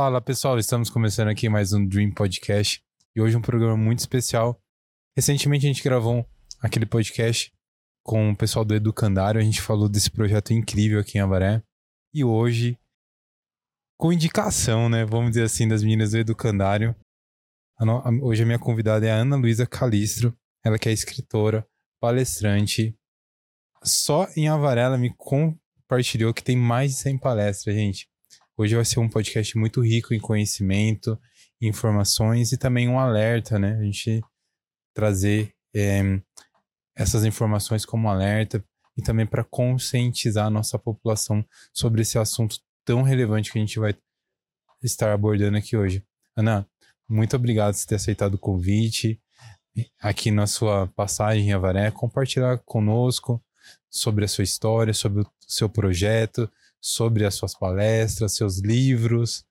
Fala pessoal, estamos começando aqui mais um Dream Podcast e hoje um programa muito especial. Recentemente a gente gravou aquele podcast com o pessoal do Educandário, a gente falou desse projeto incrível aqui em Avaré e hoje, com indicação, né, vamos dizer assim, das meninas do Educandário, a no... hoje a minha convidada é a Ana Luísa Calistro, ela que é escritora, palestrante, só em Avaré ela me compartilhou que tem mais de 100 palestras, gente. Hoje vai ser um podcast muito rico em conhecimento, informações e também um alerta, né? A gente trazer é, essas informações como alerta e também para conscientizar a nossa população sobre esse assunto tão relevante que a gente vai estar abordando aqui hoje. Ana, muito obrigado por ter aceitado o convite aqui na sua passagem em Avaré, compartilhar conosco sobre a sua história, sobre o seu projeto, sobre as suas palestras, seus livros.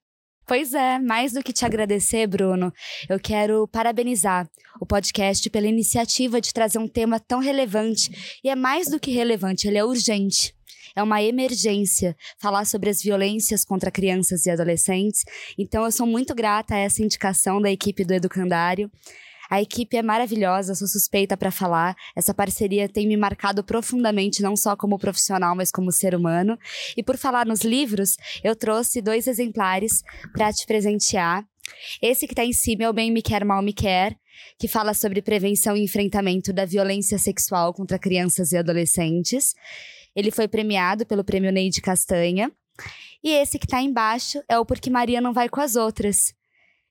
Pois é, mais do que te agradecer, Bruno, eu quero parabenizar o podcast pela iniciativa de trazer um tema tão relevante. E é mais do que relevante, ele é urgente. É uma emergência falar sobre as violências contra crianças e adolescentes. Então, eu sou muito grata a essa indicação da equipe do Educandário. A equipe é maravilhosa, sou suspeita para falar. Essa parceria tem me marcado profundamente, não só como profissional, mas como ser humano. E por falar nos livros, eu trouxe dois exemplares para te presentear. Esse que está em cima é o Bem Me Quer, Mal Me Quer, que fala sobre prevenção e enfrentamento da violência sexual contra crianças e adolescentes. Ele foi premiado pelo Prêmio Neide Castanha. E esse que está embaixo é o Porque Maria Não Vai com as Outras,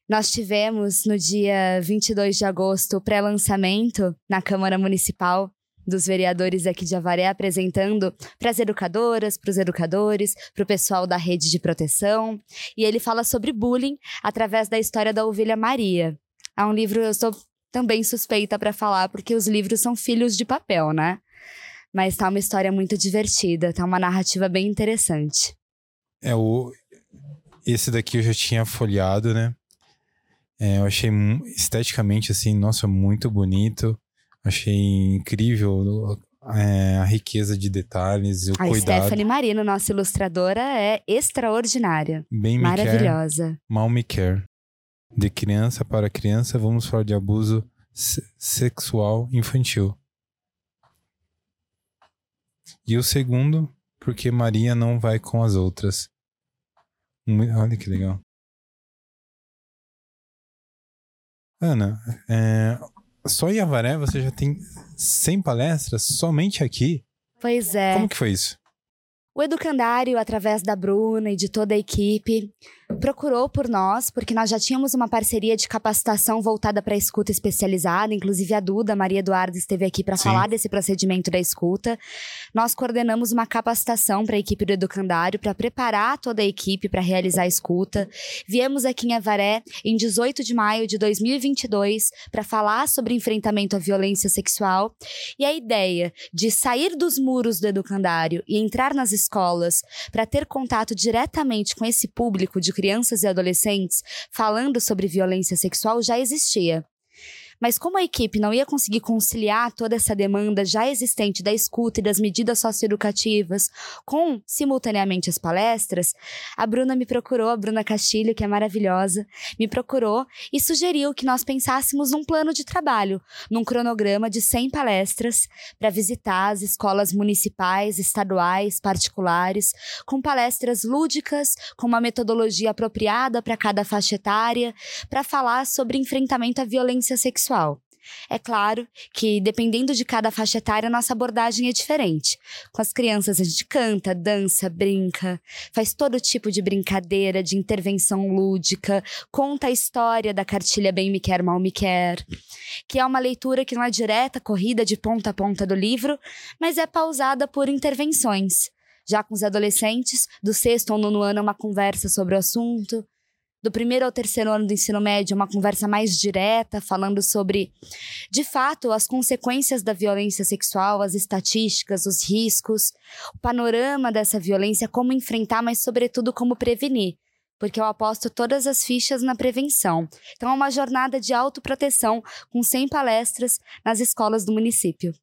nós tivemos no dia 22 de agosto o pré-lançamento na Câmara Municipal dos vereadores aqui de Avaré apresentando para as educadoras, para os educadores, para o pessoal da rede de proteção. E ele fala sobre bullying através da história da ovelha Maria. É um livro eu sou também suspeita para falar porque os livros são filhos de papel, né? Mas tá uma história muito divertida, tá uma narrativa bem interessante. É o esse daqui eu já tinha folheado, né? É, eu achei esteticamente, assim, nossa, muito bonito. Achei incrível é, a riqueza de detalhes, o a cuidado. A Stephanie Marino, nossa ilustradora, é extraordinária. Bem Maravilhosa. Me mal me quer. De criança para criança, vamos falar de abuso sexual infantil. E o segundo, porque Maria não vai com as outras. Olha que legal. Ana, é, só em Avaré você já tem 100 palestras somente aqui? Pois é. Como que foi isso? O Educandário, através da Bruna e de toda a equipe, procurou por nós, porque nós já tínhamos uma parceria de capacitação voltada para a escuta especializada, inclusive a Duda, a Maria Eduarda, esteve aqui para falar desse procedimento da escuta. Nós coordenamos uma capacitação para a equipe do Educandário, para preparar toda a equipe para realizar a escuta. Viemos aqui em Avaré em 18 de maio de 2022 para falar sobre enfrentamento à violência sexual e a ideia de sair dos muros do Educandário e entrar nas escolas para ter contato diretamente com esse público de crianças e adolescentes falando sobre violência sexual já existia. Mas como a equipe não ia conseguir conciliar toda essa demanda já existente da escuta e das medidas socioeducativas com, simultaneamente, as palestras, a Bruna me procurou, a Bruna Castilho, que é maravilhosa, me procurou e sugeriu que nós pensássemos num plano de trabalho, num cronograma de 100 palestras para visitar as escolas municipais, estaduais, particulares, com palestras lúdicas, com uma metodologia apropriada para cada faixa etária, para falar sobre enfrentamento à violência sexual sexual. É claro que, dependendo de cada faixa etária, nossa abordagem é diferente. Com as crianças, a gente canta, dança, brinca, faz todo tipo de brincadeira, de intervenção lúdica, conta a história da cartilha Bem Me Quer, Mal Me Quer, que é uma leitura que não é direta, corrida de ponta a ponta do livro, mas é pausada por intervenções. Já com os adolescentes, do sexto ou nono ano, é uma conversa sobre o assunto do primeiro ao terceiro ano do ensino médio, uma conversa mais direta, falando sobre, de fato, as consequências da violência sexual, as estatísticas, os riscos, o panorama dessa violência, como enfrentar, mas, sobretudo, como prevenir. Porque eu aposto todas as fichas na prevenção. Então, é uma jornada de autoproteção com 100 palestras nas escolas do município.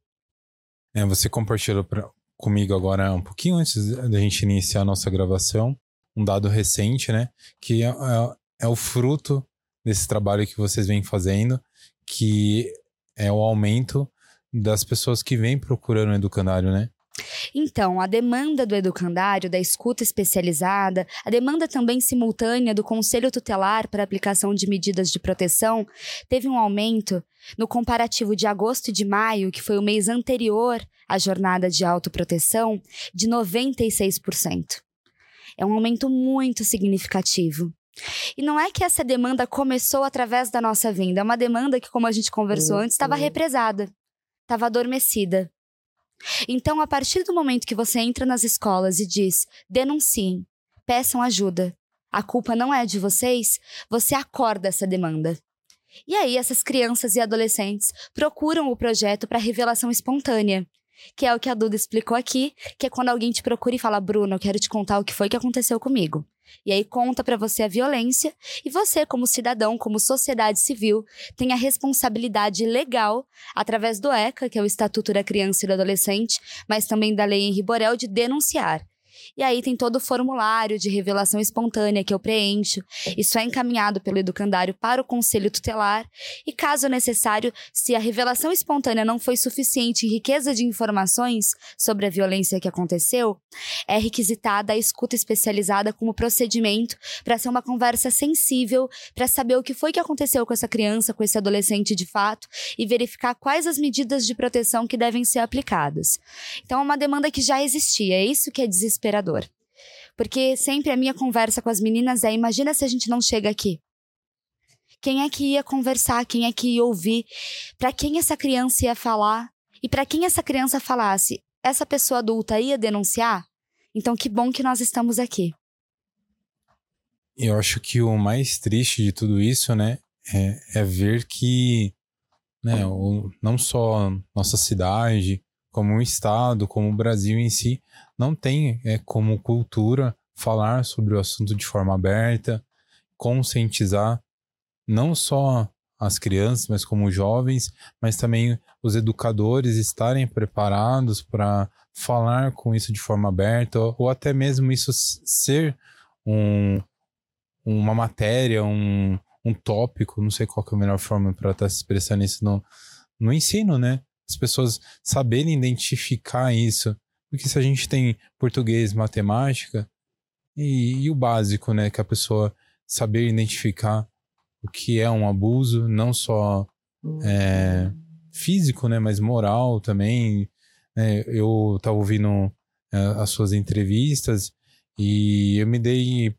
É, você compartilhou pra, comigo agora um pouquinho antes da gente iniciar a nossa gravação um dado recente, né? Que é, é, é o fruto desse trabalho que vocês vêm fazendo, que é o aumento das pessoas que vêm procurando o educandário, né? Então, a demanda do educandário, da escuta especializada, a demanda também simultânea do Conselho Tutelar para aplicação de medidas de proteção, teve um aumento no comparativo de agosto e de maio, que foi o mês anterior à jornada de autoproteção, de 96%. É um aumento muito significativo. E não é que essa demanda começou através da nossa vinda, é uma demanda que, como a gente conversou antes, estava represada, estava adormecida. Então, a partir do momento que você entra nas escolas e diz: denunciem, peçam ajuda, a culpa não é de vocês, você acorda essa demanda. E aí, essas crianças e adolescentes procuram o projeto para revelação espontânea, que é o que a Duda explicou aqui, que é quando alguém te procura e fala: Bruno, eu quero te contar o que foi que aconteceu comigo. E aí conta para você a violência e você, como cidadão, como sociedade civil, tem a responsabilidade legal, através do ECA, que é o Estatuto da Criança e do Adolescente, mas também da Lei Henri Borel, de denunciar. E aí tem todo o formulário de revelação espontânea que eu preencho. Isso é encaminhado pelo educandário para o conselho tutelar. E caso necessário, se a revelação espontânea não foi suficiente em riqueza de informações sobre a violência que aconteceu, é requisitada a escuta especializada como procedimento para ser uma conversa sensível, para saber o que foi que aconteceu com essa criança, com esse adolescente de fato e verificar quais as medidas de proteção que devem ser aplicadas. Então é uma demanda que já existia, é isso que é desesperador desesperador. Porque sempre a minha conversa com as meninas é: imagina se a gente não chega aqui. Quem é que ia conversar? Quem é que ia ouvir? Para quem essa criança ia falar? E para quem essa criança falasse, essa pessoa adulta ia denunciar? Então, que bom que nós estamos aqui. Eu acho que o mais triste de tudo isso, né, é, é ver que, né, o, não só nossa cidade, como o Estado, como o Brasil em si, não tem é, como cultura falar sobre o assunto de forma aberta, conscientizar não só as crianças, mas como os jovens, mas também os educadores estarem preparados para falar com isso de forma aberta, ou até mesmo isso ser um, uma matéria, um, um tópico, não sei qual é a melhor forma para estar tá se expressando isso no, no ensino, né? As pessoas saberem identificar isso porque se a gente tem português, matemática e, e o básico, né? Que a pessoa saber identificar o que é um abuso, não só é, físico, né? Mas moral também. É, eu estava ouvindo é, as suas entrevistas e eu me dei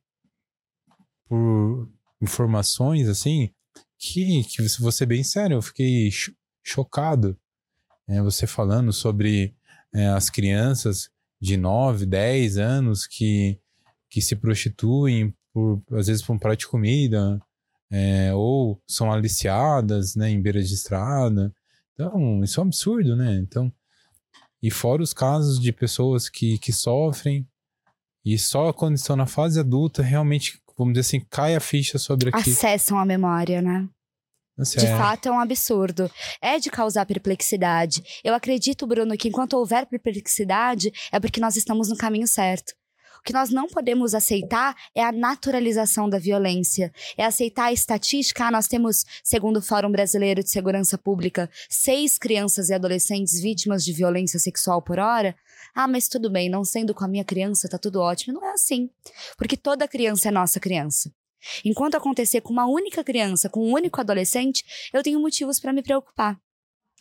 por informações assim que, que vou ser bem sério, eu fiquei chocado. É, você falando sobre é, as crianças de 9, 10 anos que, que se prostituem, por, às vezes por um prato de comida, é, ou são aliciadas né, em beira de estrada. Então, isso é um absurdo, né? Então, e fora os casos de pessoas que, que sofrem e só quando estão na fase adulta realmente, vamos dizer assim, cai a ficha sobre aquilo. Acessam a memória, né? De é. fato, é um absurdo. É de causar perplexidade. Eu acredito, Bruno, que enquanto houver perplexidade, é porque nós estamos no caminho certo. O que nós não podemos aceitar é a naturalização da violência. É aceitar a estatística. Ah, nós temos, segundo o Fórum Brasileiro de Segurança Pública, seis crianças e adolescentes vítimas de violência sexual por hora. Ah, mas tudo bem, não sendo com a minha criança, tá tudo ótimo. Não é assim. Porque toda criança é nossa criança. Enquanto acontecer com uma única criança, com um único adolescente, eu tenho motivos para me preocupar.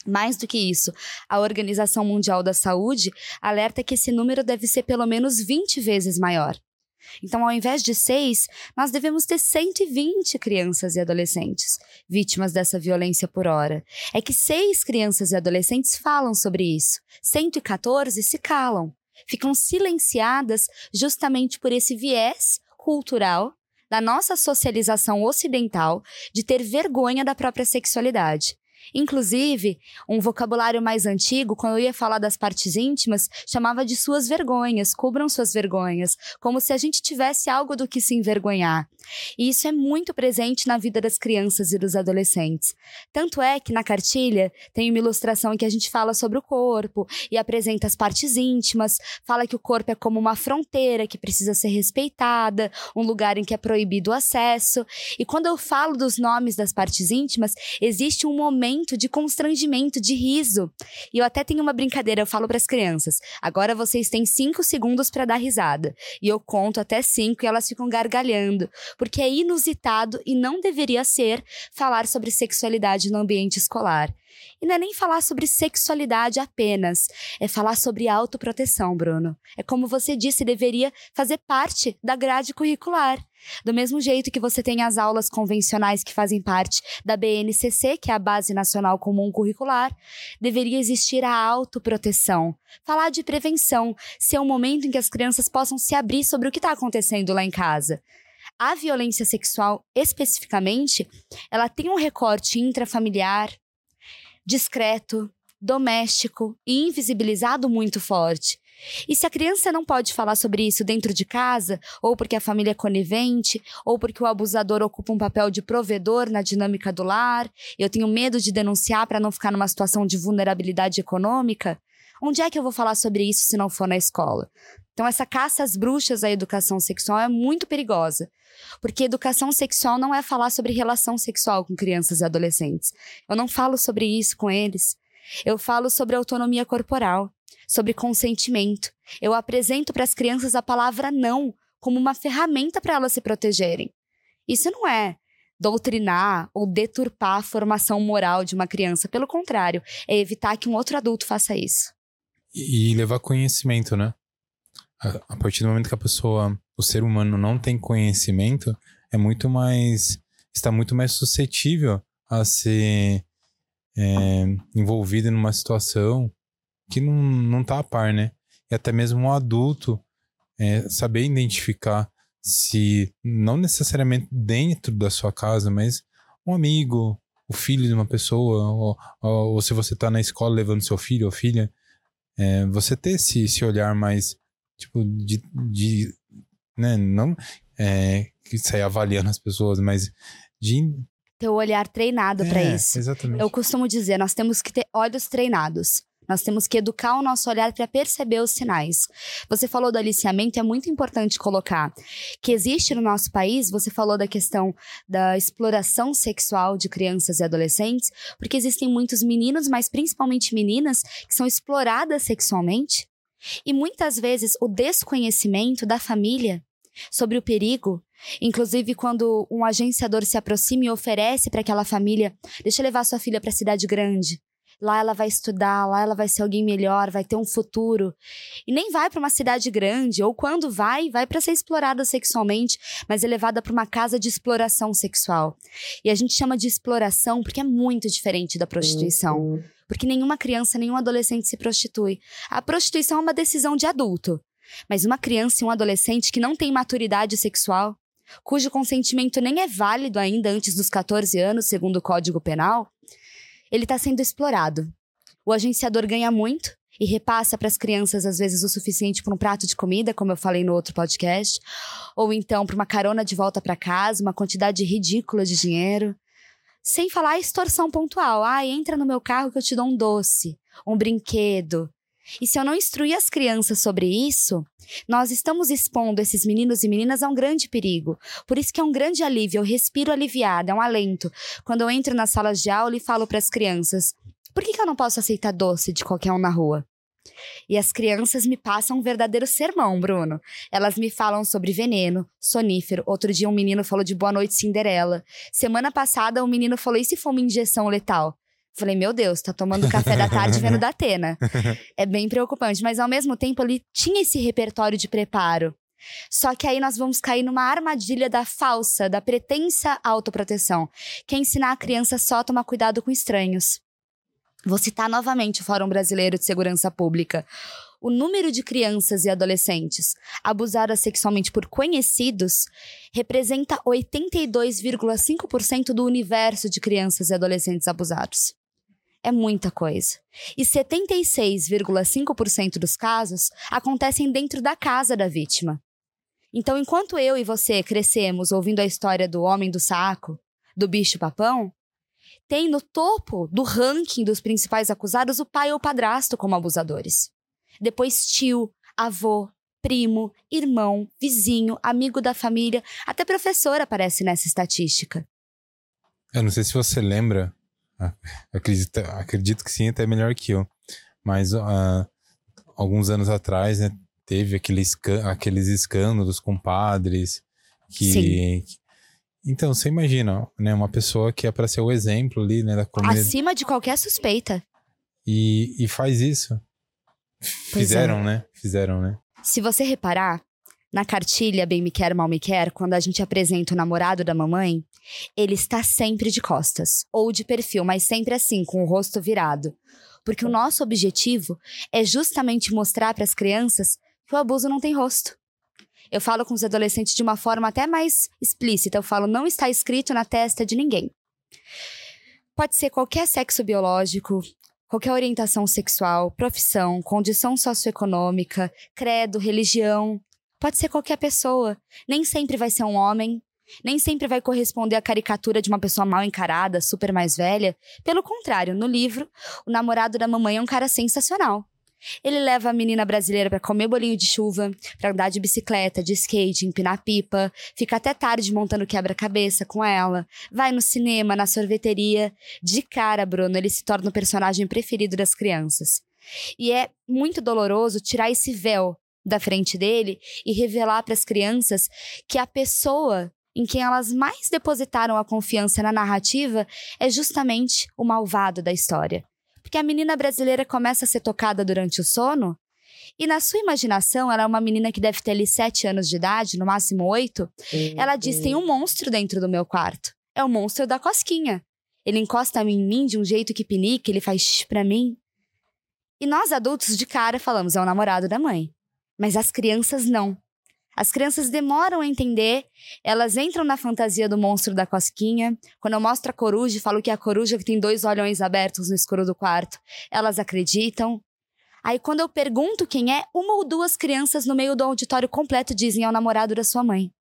Mais do que isso, a Organização Mundial da Saúde alerta que esse número deve ser pelo menos 20 vezes maior. Então, ao invés de seis, nós devemos ter 120 crianças e adolescentes vítimas dessa violência por hora. É que seis crianças e adolescentes falam sobre isso, 114 se calam, ficam silenciadas justamente por esse viés cultural da nossa socialização ocidental de ter vergonha da própria sexualidade. Inclusive, um vocabulário mais antigo, quando eu ia falar das partes íntimas, chamava de suas vergonhas, cubram suas vergonhas, como se a gente tivesse algo do que se envergonhar. E isso é muito presente na vida das crianças e dos adolescentes. Tanto é que na cartilha tem uma ilustração em que a gente fala sobre o corpo e apresenta as partes íntimas, fala que o corpo é como uma fronteira que precisa ser respeitada, um lugar em que é proibido o acesso. E quando eu falo dos nomes das partes íntimas, existe um momento de constrangimento, de riso. E eu até tenho uma brincadeira, eu falo para as crianças: agora vocês têm cinco segundos para dar risada. E eu conto até cinco e elas ficam gargalhando porque é inusitado e não deveria ser falar sobre sexualidade no ambiente escolar. E não é nem falar sobre sexualidade apenas, é falar sobre autoproteção, Bruno. É como você disse, deveria fazer parte da grade curricular. Do mesmo jeito que você tem as aulas convencionais que fazem parte da BNCC, que é a Base Nacional Comum Curricular, deveria existir a autoproteção. Falar de prevenção, ser um momento em que as crianças possam se abrir sobre o que está acontecendo lá em casa. A violência sexual, especificamente, ela tem um recorte intrafamiliar, discreto, doméstico e invisibilizado muito forte. E se a criança não pode falar sobre isso dentro de casa, ou porque a família é conivente, ou porque o abusador ocupa um papel de provedor na dinâmica do lar, eu tenho medo de denunciar para não ficar numa situação de vulnerabilidade econômica, onde é que eu vou falar sobre isso se não for na escola? Então, essa caça às bruxas à educação sexual é muito perigosa. Porque educação sexual não é falar sobre relação sexual com crianças e adolescentes. Eu não falo sobre isso com eles. Eu falo sobre autonomia corporal, sobre consentimento. Eu apresento para as crianças a palavra não como uma ferramenta para elas se protegerem. Isso não é doutrinar ou deturpar a formação moral de uma criança. Pelo contrário, é evitar que um outro adulto faça isso. E levar conhecimento, né? a partir do momento que a pessoa, o ser humano não tem conhecimento, é muito mais, está muito mais suscetível a ser é, envolvido numa situação que não, não tá a par, né? E até mesmo um adulto é, saber identificar se, não necessariamente dentro da sua casa, mas um amigo, o filho de uma pessoa, ou, ou, ou se você está na escola levando seu filho ou filha, é, você ter esse, esse olhar mais tipo, de, de né, não é, que sair avaliando as pessoas, mas de ter o olhar treinado é, para isso. Exatamente. Eu costumo dizer, nós temos que ter olhos treinados. Nós temos que educar o nosso olhar para perceber os sinais. Você falou do aliciamento, é muito importante colocar que existe no nosso país, você falou da questão da exploração sexual de crianças e adolescentes, porque existem muitos meninos, mas principalmente meninas, que são exploradas sexualmente e muitas vezes o desconhecimento da família sobre o perigo, inclusive quando um agenciador se aproxima e oferece para aquela família, deixa eu levar sua filha para a cidade grande. Lá ela vai estudar, lá ela vai ser alguém melhor, vai ter um futuro. E nem vai para uma cidade grande, ou quando vai, vai para ser explorada sexualmente, mas é levada para uma casa de exploração sexual. E a gente chama de exploração porque é muito diferente da prostituição. Uhum. Porque nenhuma criança, nenhum adolescente se prostitui. A prostituição é uma decisão de adulto. Mas uma criança e um adolescente que não tem maturidade sexual, cujo consentimento nem é válido ainda antes dos 14 anos, segundo o Código Penal, ele está sendo explorado. O agenciador ganha muito e repassa para as crianças, às vezes, o suficiente para um prato de comida, como eu falei no outro podcast, ou então para uma carona de volta para casa, uma quantidade ridícula de dinheiro. Sem falar a extorsão pontual. Ah, entra no meu carro que eu te dou um doce, um brinquedo. E se eu não instruir as crianças sobre isso, nós estamos expondo esses meninos e meninas a um grande perigo. Por isso que é um grande alívio, eu respiro aliviada, é um alento. Quando eu entro nas salas de aula e falo para as crianças: por que, que eu não posso aceitar doce de qualquer um na rua? E as crianças me passam um verdadeiro sermão, Bruno. Elas me falam sobre veneno, sonífero. Outro dia um menino falou de Boa Noite Cinderela. Semana passada um menino falou: e se for uma injeção letal? Falei, meu Deus, tá tomando café da tarde vendo da Atena. É bem preocupante, mas ao mesmo tempo ele tinha esse repertório de preparo. Só que aí nós vamos cair numa armadilha da falsa, da pretensa autoproteção, que é ensinar a criança só a tomar cuidado com estranhos. Vou citar novamente o Fórum Brasileiro de Segurança Pública. O número de crianças e adolescentes abusadas sexualmente por conhecidos representa 82,5% do universo de crianças e adolescentes abusados. É muita coisa. E 76,5% dos casos acontecem dentro da casa da vítima. Então, enquanto eu e você crescemos ouvindo a história do homem do saco, do bicho-papão, tem no topo do ranking dos principais acusados o pai ou padrasto como abusadores. Depois, tio, avô, primo, irmão, vizinho, amigo da família, até professor aparece nessa estatística. Eu não sei se você lembra, acredito, acredito que sim, até melhor que eu, mas uh, alguns anos atrás, né, teve aqueles, aqueles escândalos com padres que, Sim. Então, você imagina, né, uma pessoa que é para ser o exemplo ali, né, da comunidade. Acima de qualquer suspeita. E, e faz isso. Pois Fizeram, é. né? Fizeram, né? Se você reparar, na cartilha Bem Me Quer, Mal Me Quer, quando a gente apresenta o namorado da mamãe, ele está sempre de costas, ou de perfil, mas sempre assim, com o rosto virado. Porque o nosso objetivo é justamente mostrar para as crianças que o abuso não tem rosto. Eu falo com os adolescentes de uma forma até mais explícita. Eu falo, não está escrito na testa de ninguém. Pode ser qualquer sexo biológico, qualquer orientação sexual, profissão, condição socioeconômica, credo, religião. Pode ser qualquer pessoa. Nem sempre vai ser um homem. Nem sempre vai corresponder à caricatura de uma pessoa mal encarada, super mais velha. Pelo contrário, no livro, o namorado da mamãe é um cara sensacional. Ele leva a menina brasileira para comer bolinho de chuva, para andar de bicicleta, de skate, empinar pipa, fica até tarde montando quebra-cabeça com ela, vai no cinema, na sorveteria. De cara, Bruno, ele se torna o personagem preferido das crianças. E é muito doloroso tirar esse véu da frente dele e revelar para as crianças que a pessoa em quem elas mais depositaram a confiança na narrativa é justamente o malvado da história porque a menina brasileira começa a ser tocada durante o sono. E na sua imaginação, ela é uma menina que deve ter ali sete anos de idade, no máximo oito. Ela diz: tem um monstro dentro do meu quarto. É o monstro da cosquinha. Ele encosta em mim de um jeito que pinica, ele faz para mim. E nós adultos de cara falamos: é o namorado da mãe. Mas as crianças não. As crianças demoram a entender, elas entram na fantasia do monstro da cosquinha. Quando eu mostro a coruja falo que é a coruja que tem dois olhões abertos no escuro do quarto, elas acreditam. Aí quando eu pergunto quem é, uma ou duas crianças no meio do auditório completo dizem é o namorado da sua mãe.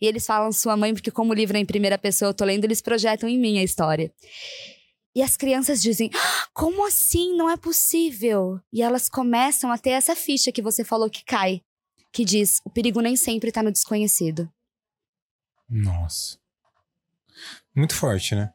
E eles falam sua mãe porque como o livro é em primeira pessoa, eu tô lendo, eles projetam em mim a história. E as crianças dizem: ah, Como assim? Não é possível. E elas começam a ter essa ficha que você falou que cai que diz: o perigo nem sempre está no desconhecido. Nossa. Muito forte, né?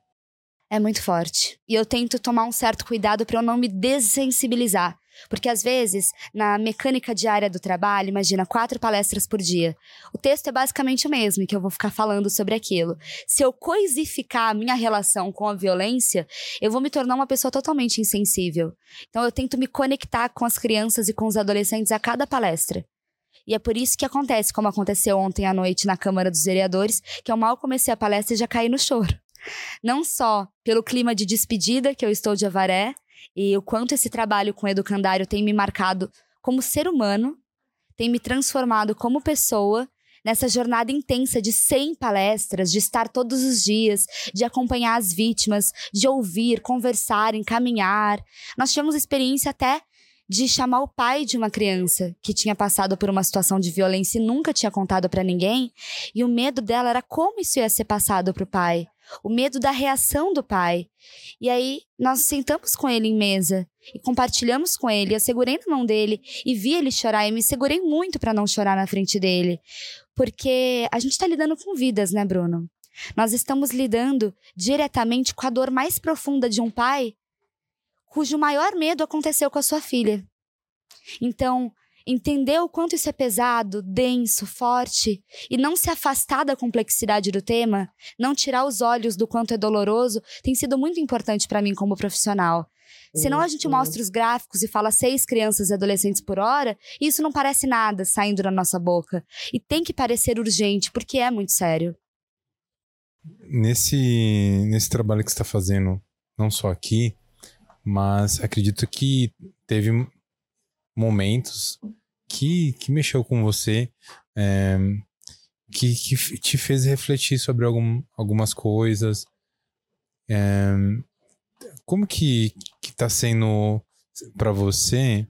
É muito forte. E eu tento tomar um certo cuidado para eu não me dessensibilizar. Porque às vezes, na mecânica diária do trabalho, imagina quatro palestras por dia. O texto é basicamente o mesmo, que eu vou ficar falando sobre aquilo. Se eu coisificar a minha relação com a violência, eu vou me tornar uma pessoa totalmente insensível. Então eu tento me conectar com as crianças e com os adolescentes a cada palestra. E é por isso que acontece, como aconteceu ontem à noite na Câmara dos Vereadores, que eu mal comecei a palestra e já caí no choro. Não só pelo clima de despedida que eu estou de Avaré e o quanto esse trabalho com o educandário tem me marcado como ser humano, tem me transformado como pessoa nessa jornada intensa de 100 palestras, de estar todos os dias, de acompanhar as vítimas, de ouvir, conversar, encaminhar. Nós tivemos experiência até de chamar o pai de uma criança que tinha passado por uma situação de violência e nunca tinha contado para ninguém, e o medo dela era como isso ia ser passado para o pai, o medo da reação do pai. E aí nós sentamos com ele em mesa e compartilhamos com ele. Eu segurei na mão dele e vi ele chorar e me segurei muito para não chorar na frente dele, porque a gente está lidando com vidas, né, Bruno? Nós estamos lidando diretamente com a dor mais profunda de um pai cujo maior medo aconteceu com a sua filha. Então, entender o quanto isso é pesado, denso, forte e não se afastar da complexidade do tema, não tirar os olhos do quanto é doloroso, tem sido muito importante para mim como profissional. Senão a gente uhum. mostra os gráficos e fala seis crianças e adolescentes por hora, e isso não parece nada saindo da nossa boca. E tem que parecer urgente, porque é muito sério. Nesse, nesse trabalho que você está fazendo, não só aqui, mas acredito que teve momentos que, que mexeu com você, é, que, que te fez refletir sobre algum, algumas coisas. É, como que, que tá sendo para você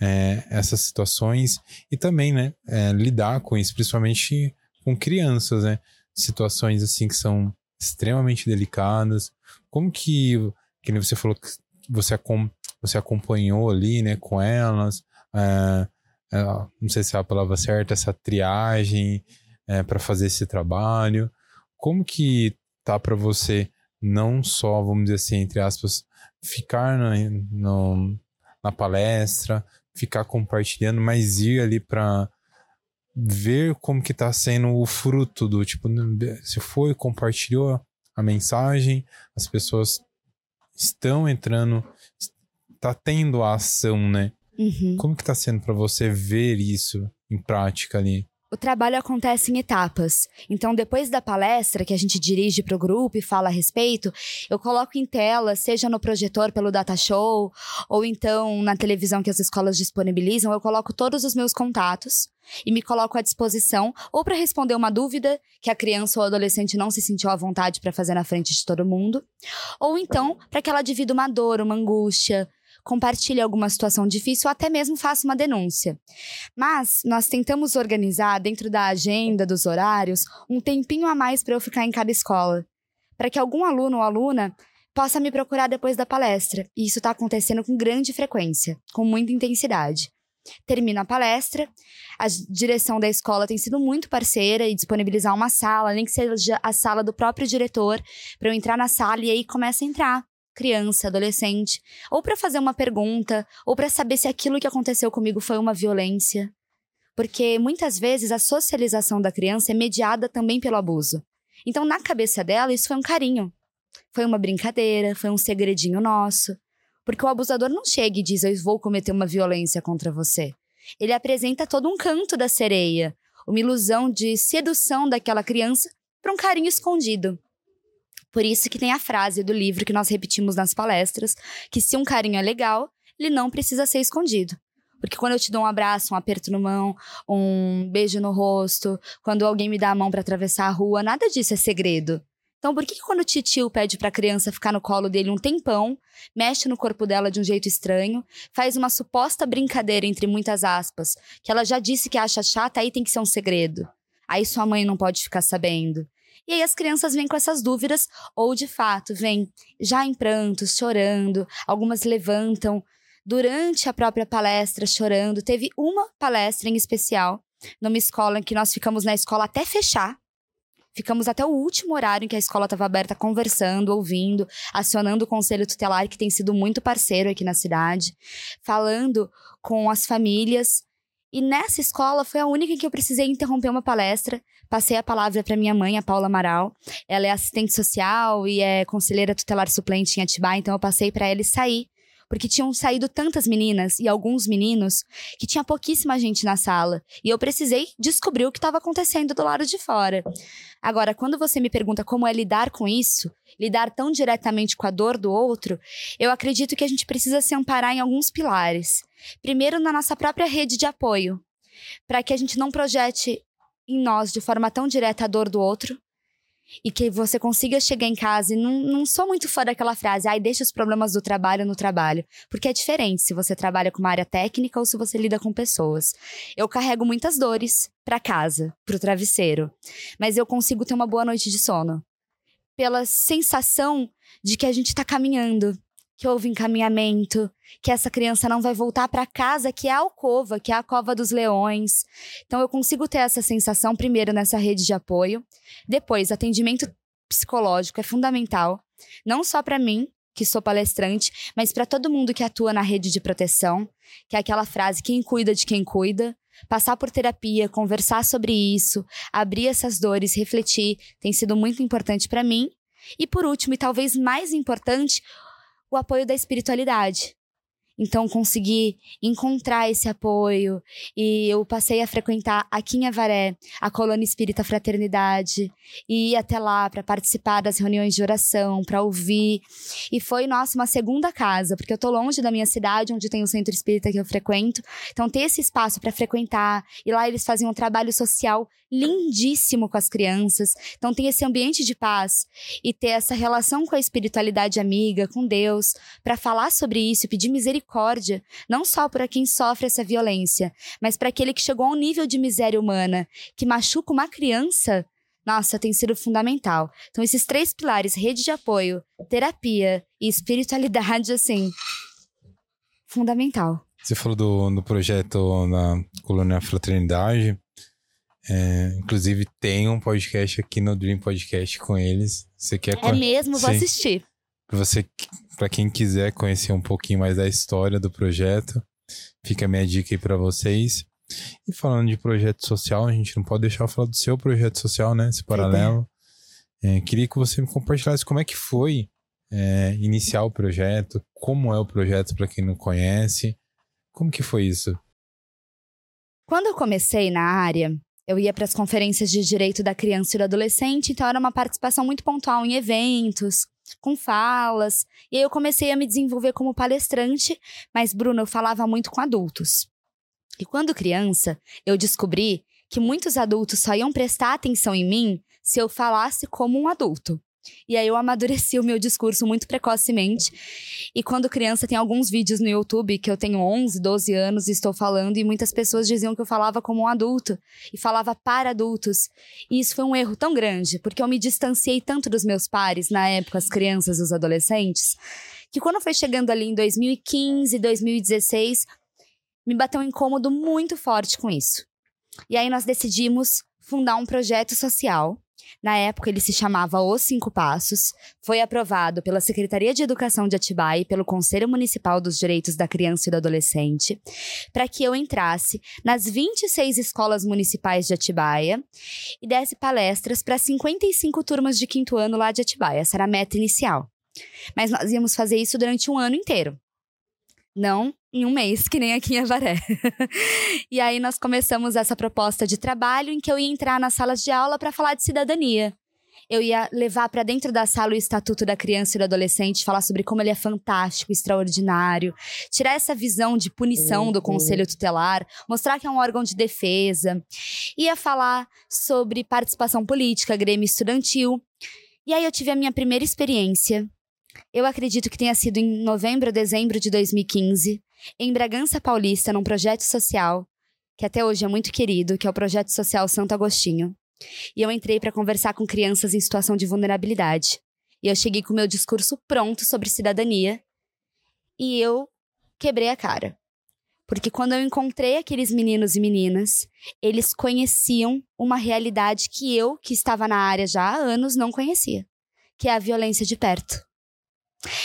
é, essas situações e também, né, lidar com isso, principalmente com crianças, né? Situações assim que são extremamente delicadas. Como que, que você falou que você, você acompanhou ali, né, com elas, não sei se é a palavra certa, essa triagem é, para fazer esse trabalho. Como que tá para você não só, vamos dizer assim, entre aspas, ficar na, no, na palestra, ficar compartilhando, mas ir ali para ver como que tá sendo o fruto do tipo, se foi, compartilhou a mensagem, as pessoas estão entrando, tá tendo a ação, né? Uhum. Como que tá sendo para você ver isso em prática ali? O trabalho acontece em etapas. Então, depois da palestra que a gente dirige para o grupo e fala a respeito, eu coloco em tela, seja no projetor pelo Data Show, ou então na televisão que as escolas disponibilizam, eu coloco todos os meus contatos e me coloco à disposição, ou para responder uma dúvida que a criança ou adolescente não se sentiu à vontade para fazer na frente de todo mundo, ou então para que ela divida uma dor, uma angústia, compartilhe alguma situação difícil ou até mesmo faça uma denúncia. Mas nós tentamos organizar dentro da agenda, dos horários, um tempinho a mais para eu ficar em cada escola, para que algum aluno ou aluna possa me procurar depois da palestra. E isso está acontecendo com grande frequência, com muita intensidade. Termina a palestra, a direção da escola tem sido muito parceira e disponibilizar uma sala, nem que seja a sala do próprio diretor, para eu entrar na sala e aí começa a entrar criança, adolescente, ou para fazer uma pergunta, ou para saber se aquilo que aconteceu comigo foi uma violência. Porque muitas vezes a socialização da criança é mediada também pelo abuso. Então, na cabeça dela, isso foi um carinho. Foi uma brincadeira, foi um segredinho nosso. Porque o abusador não chega e diz: Eu vou cometer uma violência contra você. Ele apresenta todo um canto da sereia, uma ilusão de sedução daquela criança para um carinho escondido. Por isso que tem a frase do livro que nós repetimos nas palestras, que se um carinho é legal, ele não precisa ser escondido. Porque quando eu te dou um abraço, um aperto no mão, um beijo no rosto, quando alguém me dá a mão para atravessar a rua, nada disso é segredo. Então, por que, que quando o titio pede para a criança ficar no colo dele um tempão, mexe no corpo dela de um jeito estranho, faz uma suposta brincadeira entre muitas aspas, que ela já disse que acha chata, aí tem que ser um segredo. Aí sua mãe não pode ficar sabendo. E aí as crianças vêm com essas dúvidas, ou de fato vêm já em prantos, chorando, algumas levantam durante a própria palestra chorando. Teve uma palestra em especial numa escola em que nós ficamos na escola até fechar. Ficamos até o último horário em que a escola estava aberta, conversando, ouvindo, acionando o conselho tutelar, que tem sido muito parceiro aqui na cidade, falando com as famílias e nessa escola foi a única em que eu precisei interromper uma palestra. Passei a palavra para minha mãe, a Paula Amaral. Ela é assistente social e é conselheira tutelar suplente em Atibaia, então eu passei para ela saí. Porque tinham saído tantas meninas e alguns meninos que tinha pouquíssima gente na sala. E eu precisei descobrir o que estava acontecendo do lado de fora. Agora, quando você me pergunta como é lidar com isso, lidar tão diretamente com a dor do outro, eu acredito que a gente precisa se amparar em alguns pilares. Primeiro, na nossa própria rede de apoio, para que a gente não projete em nós de forma tão direta a dor do outro. E que você consiga chegar em casa e não, não sou muito fã daquela frase, ai, deixa os problemas do trabalho no trabalho, porque é diferente se você trabalha com uma área técnica ou se você lida com pessoas. Eu carrego muitas dores para casa, pro travesseiro, mas eu consigo ter uma boa noite de sono. Pela sensação de que a gente está caminhando, que houve encaminhamento, que essa criança não vai voltar para casa, que é a alcova, que é a cova dos leões. Então eu consigo ter essa sensação primeiro nessa rede de apoio, depois atendimento psicológico é fundamental, não só para mim, que sou palestrante, mas para todo mundo que atua na rede de proteção, que é aquela frase quem cuida de quem cuida, passar por terapia, conversar sobre isso, abrir essas dores, refletir, tem sido muito importante para mim. E por último, e talvez mais importante, o apoio da espiritualidade. Então consegui encontrar esse apoio e eu passei a frequentar aqui em Avaré a Colônia Espírita Fraternidade e ir até lá para participar das reuniões de oração, para ouvir. E foi, nossa, uma segunda casa, porque eu tô longe da minha cidade, onde tem o centro espírita que eu frequento. Então ter esse espaço para frequentar e lá eles faziam um trabalho social lindíssimo com as crianças. Então tem esse ambiente de paz e ter essa relação com a espiritualidade amiga, com Deus, para falar sobre isso pedir misericórdia, não só para quem sofre essa violência, mas para aquele que chegou a um nível de miséria humana, que machuca uma criança. Nossa, tem sido fundamental. Então, esses três pilares, rede de apoio, terapia e espiritualidade, assim, fundamental. Você falou do, do projeto na Colônia Fraternidade. É, inclusive, tem um podcast aqui no Dream Podcast com eles. Você quer É mesmo? Vou Sim. assistir. Você, para quem quiser conhecer um pouquinho mais da história do projeto, fica a minha dica aí para vocês. E falando de projeto social, a gente não pode deixar de falar do seu projeto social, né? Esse paralelo. É, queria que você me compartilhasse como é que foi é, iniciar o projeto, como é o projeto para quem não conhece, como que foi isso? Quando eu comecei na área, eu ia para as conferências de direito da criança e do adolescente, então era uma participação muito pontual em eventos, com falas. E aí eu comecei a me desenvolver como palestrante, mas Bruno, eu falava muito com adultos. E quando criança, eu descobri que muitos adultos só iam prestar atenção em mim se eu falasse como um adulto. E aí eu amadureci o meu discurso muito precocemente. E quando criança, tem alguns vídeos no YouTube que eu tenho 11, 12 anos e estou falando, e muitas pessoas diziam que eu falava como um adulto e falava para adultos. E isso foi um erro tão grande, porque eu me distanciei tanto dos meus pares, na época, as crianças e os adolescentes, que quando foi chegando ali em 2015, 2016, me bateu um incômodo muito forte com isso. E aí nós decidimos fundar um projeto social na época, ele se chamava Os Cinco Passos. Foi aprovado pela Secretaria de Educação de Atibaia e pelo Conselho Municipal dos Direitos da Criança e do Adolescente, para que eu entrasse nas 26 escolas municipais de Atibaia e desse palestras para 55 turmas de quinto ano lá de Atibaia. Essa era a meta inicial. Mas nós íamos fazer isso durante um ano inteiro. Não em um mês, que nem aqui em Avaré. e aí nós começamos essa proposta de trabalho em que eu ia entrar nas salas de aula para falar de cidadania. Eu ia levar para dentro da sala o Estatuto da Criança e do Adolescente, falar sobre como ele é fantástico, extraordinário, tirar essa visão de punição do Conselho Tutelar, mostrar que é um órgão de defesa. Ia falar sobre participação política, grêmio estudantil. E aí eu tive a minha primeira experiência eu acredito que tenha sido em novembro ou dezembro de 2015, em Bragança Paulista, num projeto social, que até hoje é muito querido, que é o Projeto Social Santo Agostinho. E eu entrei para conversar com crianças em situação de vulnerabilidade. E eu cheguei com o meu discurso pronto sobre cidadania. E eu quebrei a cara. Porque quando eu encontrei aqueles meninos e meninas, eles conheciam uma realidade que eu, que estava na área já há anos, não conhecia, que é a violência de perto.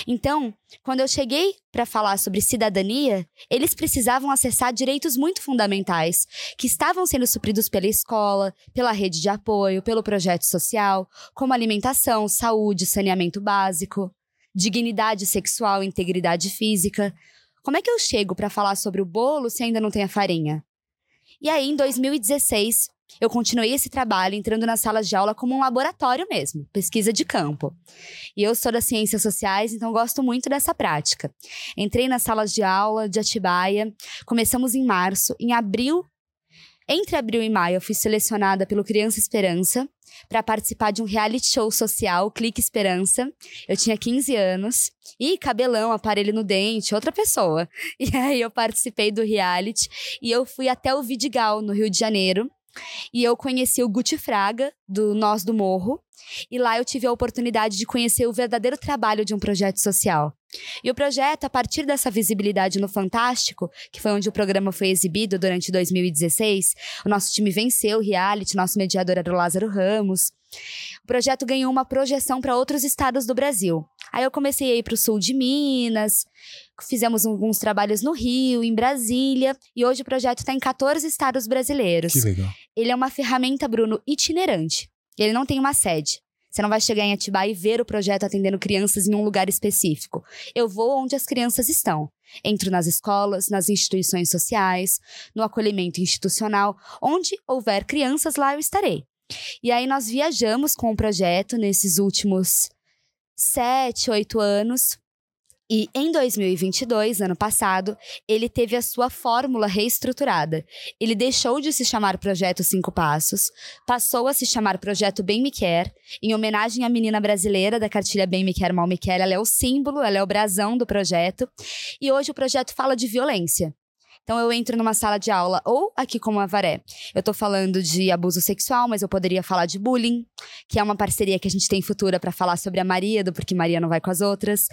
Então, quando eu cheguei para falar sobre cidadania, eles precisavam acessar direitos muito fundamentais, que estavam sendo supridos pela escola, pela rede de apoio, pelo projeto social, como alimentação, saúde, saneamento básico, dignidade sexual, integridade física. Como é que eu chego para falar sobre o bolo se ainda não tem a farinha? E aí, em 2016, eu continuei esse trabalho entrando nas salas de aula como um laboratório mesmo, pesquisa de campo. E eu sou das ciências sociais, então gosto muito dessa prática. Entrei nas salas de aula de Atibaia, começamos em março, em abril, entre abril e maio, eu fui selecionada pelo Criança Esperança para participar de um reality show social, Clique Esperança. Eu tinha 15 anos e cabelão, aparelho no dente, outra pessoa. E aí eu participei do reality e eu fui até o Vidigal, no Rio de Janeiro, e eu conheci o Guti Fraga, do Nós do Morro. E lá eu tive a oportunidade de conhecer o verdadeiro trabalho de um projeto social. E o projeto, a partir dessa visibilidade no Fantástico, que foi onde o programa foi exibido durante 2016, o nosso time venceu o reality, nosso mediador era o Lázaro Ramos. O projeto ganhou uma projeção para outros estados do Brasil. Aí eu comecei a ir para o sul de Minas, fizemos alguns trabalhos no Rio, em Brasília, e hoje o projeto está em 14 estados brasileiros. Que legal. Ele é uma ferramenta, Bruno, itinerante. Ele não tem uma sede. Você não vai chegar em Atibaia e ver o projeto atendendo crianças em um lugar específico. Eu vou onde as crianças estão. Entro nas escolas, nas instituições sociais, no acolhimento institucional. Onde houver crianças, lá eu estarei. E aí nós viajamos com o projeto nesses últimos sete, oito anos e em 2022, ano passado, ele teve a sua fórmula reestruturada. Ele deixou de se chamar Projeto Cinco Passos, passou a se chamar Projeto Bem Me Quer, em homenagem à menina brasileira da cartilha Bem Me Quer, Mal Me Quer. Ela é o símbolo, ela é o brasão do projeto. E hoje o projeto fala de violência. Então eu entro numa sala de aula, ou aqui como a Varé, eu tô falando de abuso sexual, mas eu poderia falar de bullying, que é uma parceria que a gente tem futura para falar sobre a Maria, do porque Maria não vai com as outras,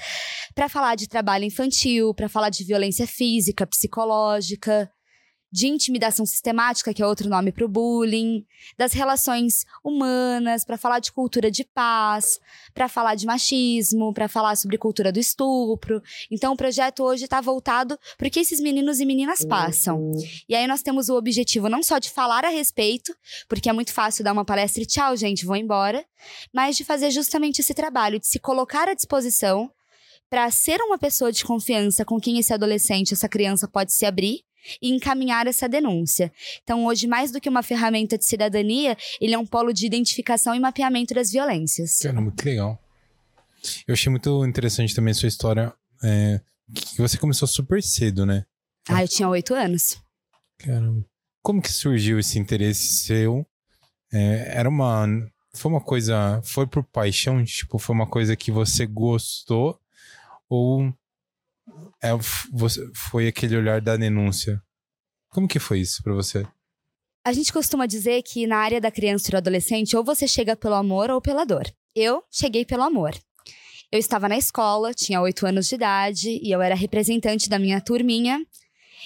para falar de trabalho infantil, para falar de violência física, psicológica, de intimidação sistemática, que é outro nome para o bullying, das relações humanas, para falar de cultura de paz, para falar de machismo, para falar sobre cultura do estupro. Então, o projeto hoje está voltado para o que esses meninos e meninas passam. Uhum. E aí nós temos o objetivo não só de falar a respeito, porque é muito fácil dar uma palestra e tchau, gente, vou embora, mas de fazer justamente esse trabalho, de se colocar à disposição para ser uma pessoa de confiança com quem esse adolescente, essa criança pode se abrir e encaminhar essa denúncia. Então, hoje, mais do que uma ferramenta de cidadania, ele é um polo de identificação e mapeamento das violências. Cara, muito legal. Eu achei muito interessante também a sua história, é, que você começou super cedo, né? Ah, eu tinha oito anos. Caramba. Como que surgiu esse interesse seu? É, era uma... Foi uma coisa... Foi por paixão? Tipo, foi uma coisa que você gostou? Ou é, você, foi aquele olhar da denúncia. Como que foi isso para você? A gente costuma dizer que na área da criança e do adolescente, ou você chega pelo amor ou pela dor. Eu cheguei pelo amor. Eu estava na escola, tinha oito anos de idade, e eu era representante da minha turminha.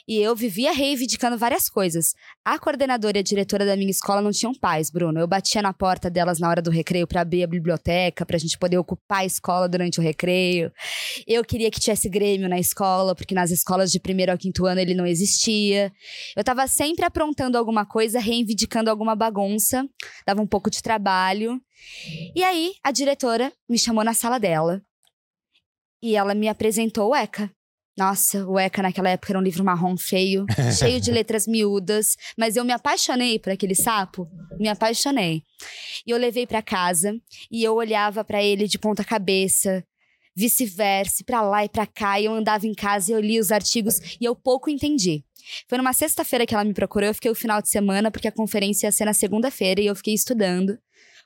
E eu vivia reivindicando várias coisas. A coordenadora e a diretora da minha escola não tinham pais, Bruno. Eu batia na porta delas na hora do recreio para abrir a biblioteca, pra gente poder ocupar a escola durante o recreio. Eu queria que tivesse grêmio na escola, porque nas escolas de primeiro ao quinto ano ele não existia. Eu tava sempre aprontando alguma coisa, reivindicando alguma bagunça. Dava um pouco de trabalho. E aí, a diretora me chamou na sala dela. E ela me apresentou o ECA. Nossa, o Eka naquela época era um livro marrom feio, cheio de letras miúdas, mas eu me apaixonei por aquele sapo, me apaixonei. E eu levei para casa e eu olhava para ele de ponta cabeça, vice-versa, para lá e para cá, e eu andava em casa e eu li os artigos e eu pouco entendi. Foi numa sexta-feira que ela me procurou, eu fiquei o final de semana porque a conferência ia ser na segunda-feira e eu fiquei estudando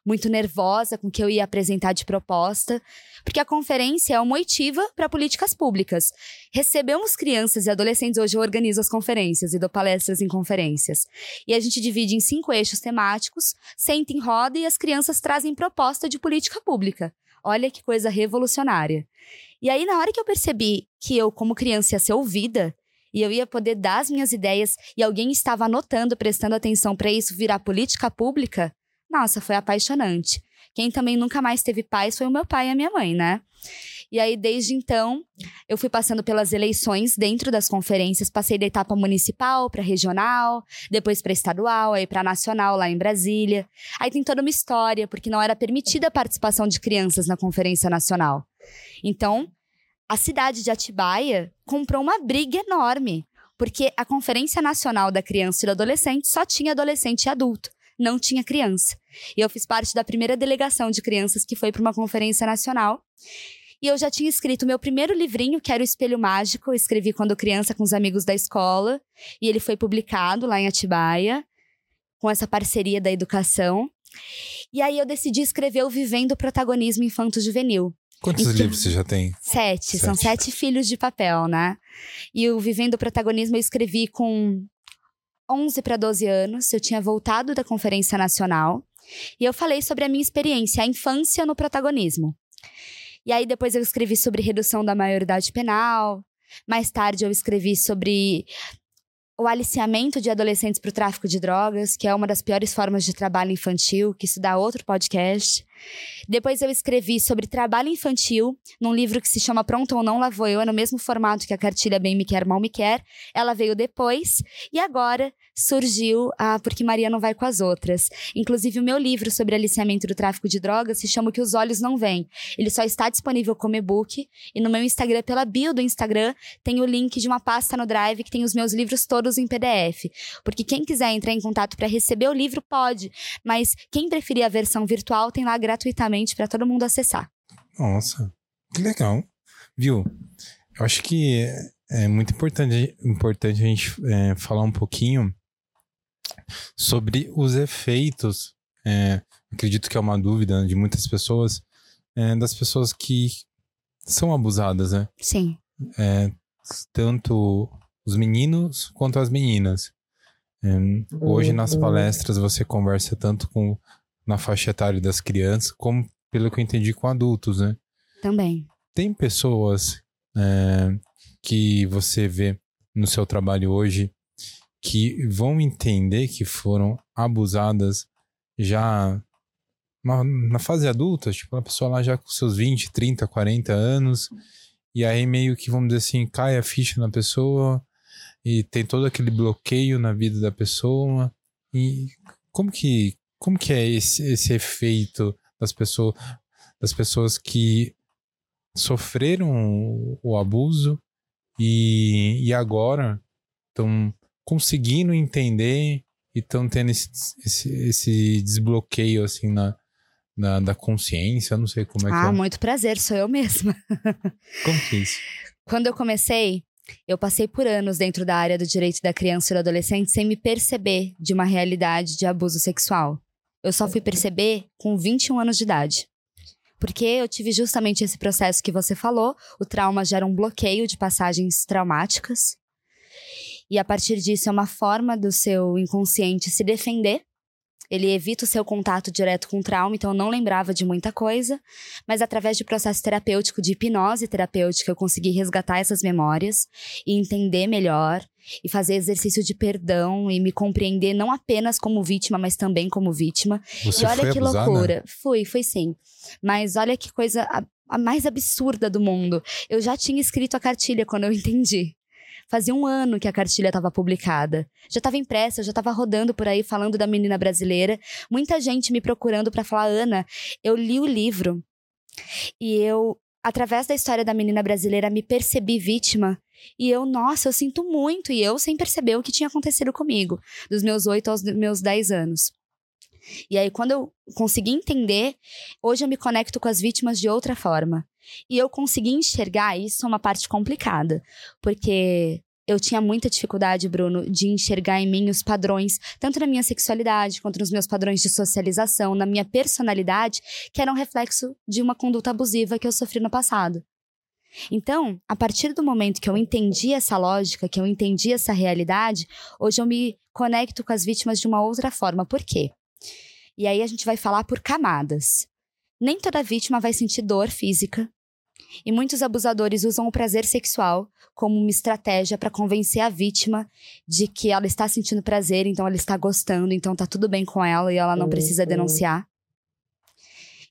muito nervosa com o que eu ia apresentar de proposta, porque a conferência é uma oitiva para políticas públicas. Recebemos crianças e adolescentes, hoje eu organizo as conferências e dou palestras em conferências. E a gente divide em cinco eixos temáticos, senta em roda e as crianças trazem proposta de política pública. Olha que coisa revolucionária. E aí, na hora que eu percebi que eu, como criança, ia ser ouvida, e eu ia poder dar as minhas ideias e alguém estava anotando, prestando atenção para isso virar política pública, nossa, foi apaixonante. Quem também nunca mais teve pais foi o meu pai e a minha mãe, né? E aí, desde então, eu fui passando pelas eleições dentro das conferências, passei da etapa municipal para regional, depois para estadual, aí para nacional lá em Brasília. Aí tem toda uma história, porque não era permitida a participação de crianças na conferência nacional. Então, a cidade de Atibaia comprou uma briga enorme, porque a Conferência Nacional da Criança e do Adolescente só tinha adolescente e adulto não tinha criança. E eu fiz parte da primeira delegação de crianças que foi para uma conferência nacional. E eu já tinha escrito meu primeiro livrinho, que era o Espelho Mágico. Eu escrevi quando criança com os amigos da escola. E ele foi publicado lá em Atibaia, com essa parceria da educação. E aí eu decidi escrever o Vivendo o Protagonismo Infanto-Juvenil. Quantos livros você já tem? Sete. sete. São sete filhos de papel, né? E o Vivendo o Protagonismo eu escrevi com 11 para 12 anos, eu tinha voltado da Conferência Nacional e eu falei sobre a minha experiência, a infância no protagonismo. E aí depois eu escrevi sobre redução da maioridade penal. Mais tarde eu escrevi sobre o aliciamento de adolescentes para o tráfico de drogas, que é uma das piores formas de trabalho infantil, que isso dá outro podcast. Depois eu escrevi sobre trabalho infantil, num livro que se chama Pronto ou Não, Lá Vou Eu, é no mesmo formato que a cartilha Bem Me Quer, Mal Me Quer. Ela veio depois, e agora surgiu a Porque Maria Não Vai com as Outras. Inclusive, o meu livro sobre aliciamento do tráfico de drogas se chama Que os Olhos Não Veem. Ele só está disponível como e-book, e no meu Instagram, pela bio do Instagram, tem o link de uma pasta no Drive que tem os meus livros todos em PDF. Porque quem quiser entrar em contato para receber o livro, pode, mas quem preferir a versão virtual, tem lá gratuitamente para todo mundo acessar. Nossa, que legal. Viu? Eu acho que é muito importante, importante a gente é, falar um pouquinho sobre os efeitos. É, acredito que é uma dúvida de muitas pessoas, é, das pessoas que são abusadas, né? Sim. É, tanto os meninos quanto as meninas. É, hoje nas palestras você conversa tanto com na faixa etária das crianças, como pelo que eu entendi com adultos, né? Também. Tem pessoas é, que você vê no seu trabalho hoje que vão entender que foram abusadas já na, na fase adulta, tipo, a pessoa lá já com seus 20, 30, 40 anos, e aí meio que, vamos dizer assim, cai a ficha na pessoa e tem todo aquele bloqueio na vida da pessoa. E como que, como que é esse, esse efeito das pessoas, das pessoas que sofreram o abuso e, e agora estão conseguindo entender e estão tendo esse, esse, esse, desbloqueio assim na, na, da consciência, não sei como é ah, que é. Ah, muito prazer, sou eu mesma. Como que é isso? Quando eu comecei, eu passei por anos dentro da área do direito da criança e do adolescente sem me perceber de uma realidade de abuso sexual. Eu só fui perceber com 21 anos de idade. Porque eu tive justamente esse processo que você falou, o trauma gera um bloqueio de passagens traumáticas. E a partir disso é uma forma do seu inconsciente se defender ele evita o seu contato direto com o trauma, então eu não lembrava de muita coisa, mas através de processo terapêutico, de hipnose terapêutica, eu consegui resgatar essas memórias e entender melhor e fazer exercício de perdão e me compreender não apenas como vítima, mas também como vítima. Você e olha que abusada? loucura. Fui, fui sim. Mas olha que coisa a, a mais absurda do mundo. Eu já tinha escrito a cartilha quando eu entendi. Fazia um ano que a cartilha estava publicada. Já estava impressa, já estava rodando por aí falando da menina brasileira. Muita gente me procurando para falar: Ana, eu li o livro e eu, através da história da menina brasileira, me percebi vítima. E eu, nossa, eu sinto muito. E eu sem perceber o que tinha acontecido comigo, dos meus oito aos meus dez anos. E aí, quando eu consegui entender, hoje eu me conecto com as vítimas de outra forma. E eu consegui enxergar isso uma parte complicada, porque eu tinha muita dificuldade, Bruno, de enxergar em mim os padrões, tanto na minha sexualidade, quanto nos meus padrões de socialização, na minha personalidade, que eram reflexo de uma conduta abusiva que eu sofri no passado. Então, a partir do momento que eu entendi essa lógica, que eu entendi essa realidade, hoje eu me conecto com as vítimas de uma outra forma. Por quê? E aí a gente vai falar por camadas. Nem toda vítima vai sentir dor física. E muitos abusadores usam o prazer sexual como uma estratégia para convencer a vítima de que ela está sentindo prazer, então ela está gostando, então tá tudo bem com ela e ela não precisa denunciar.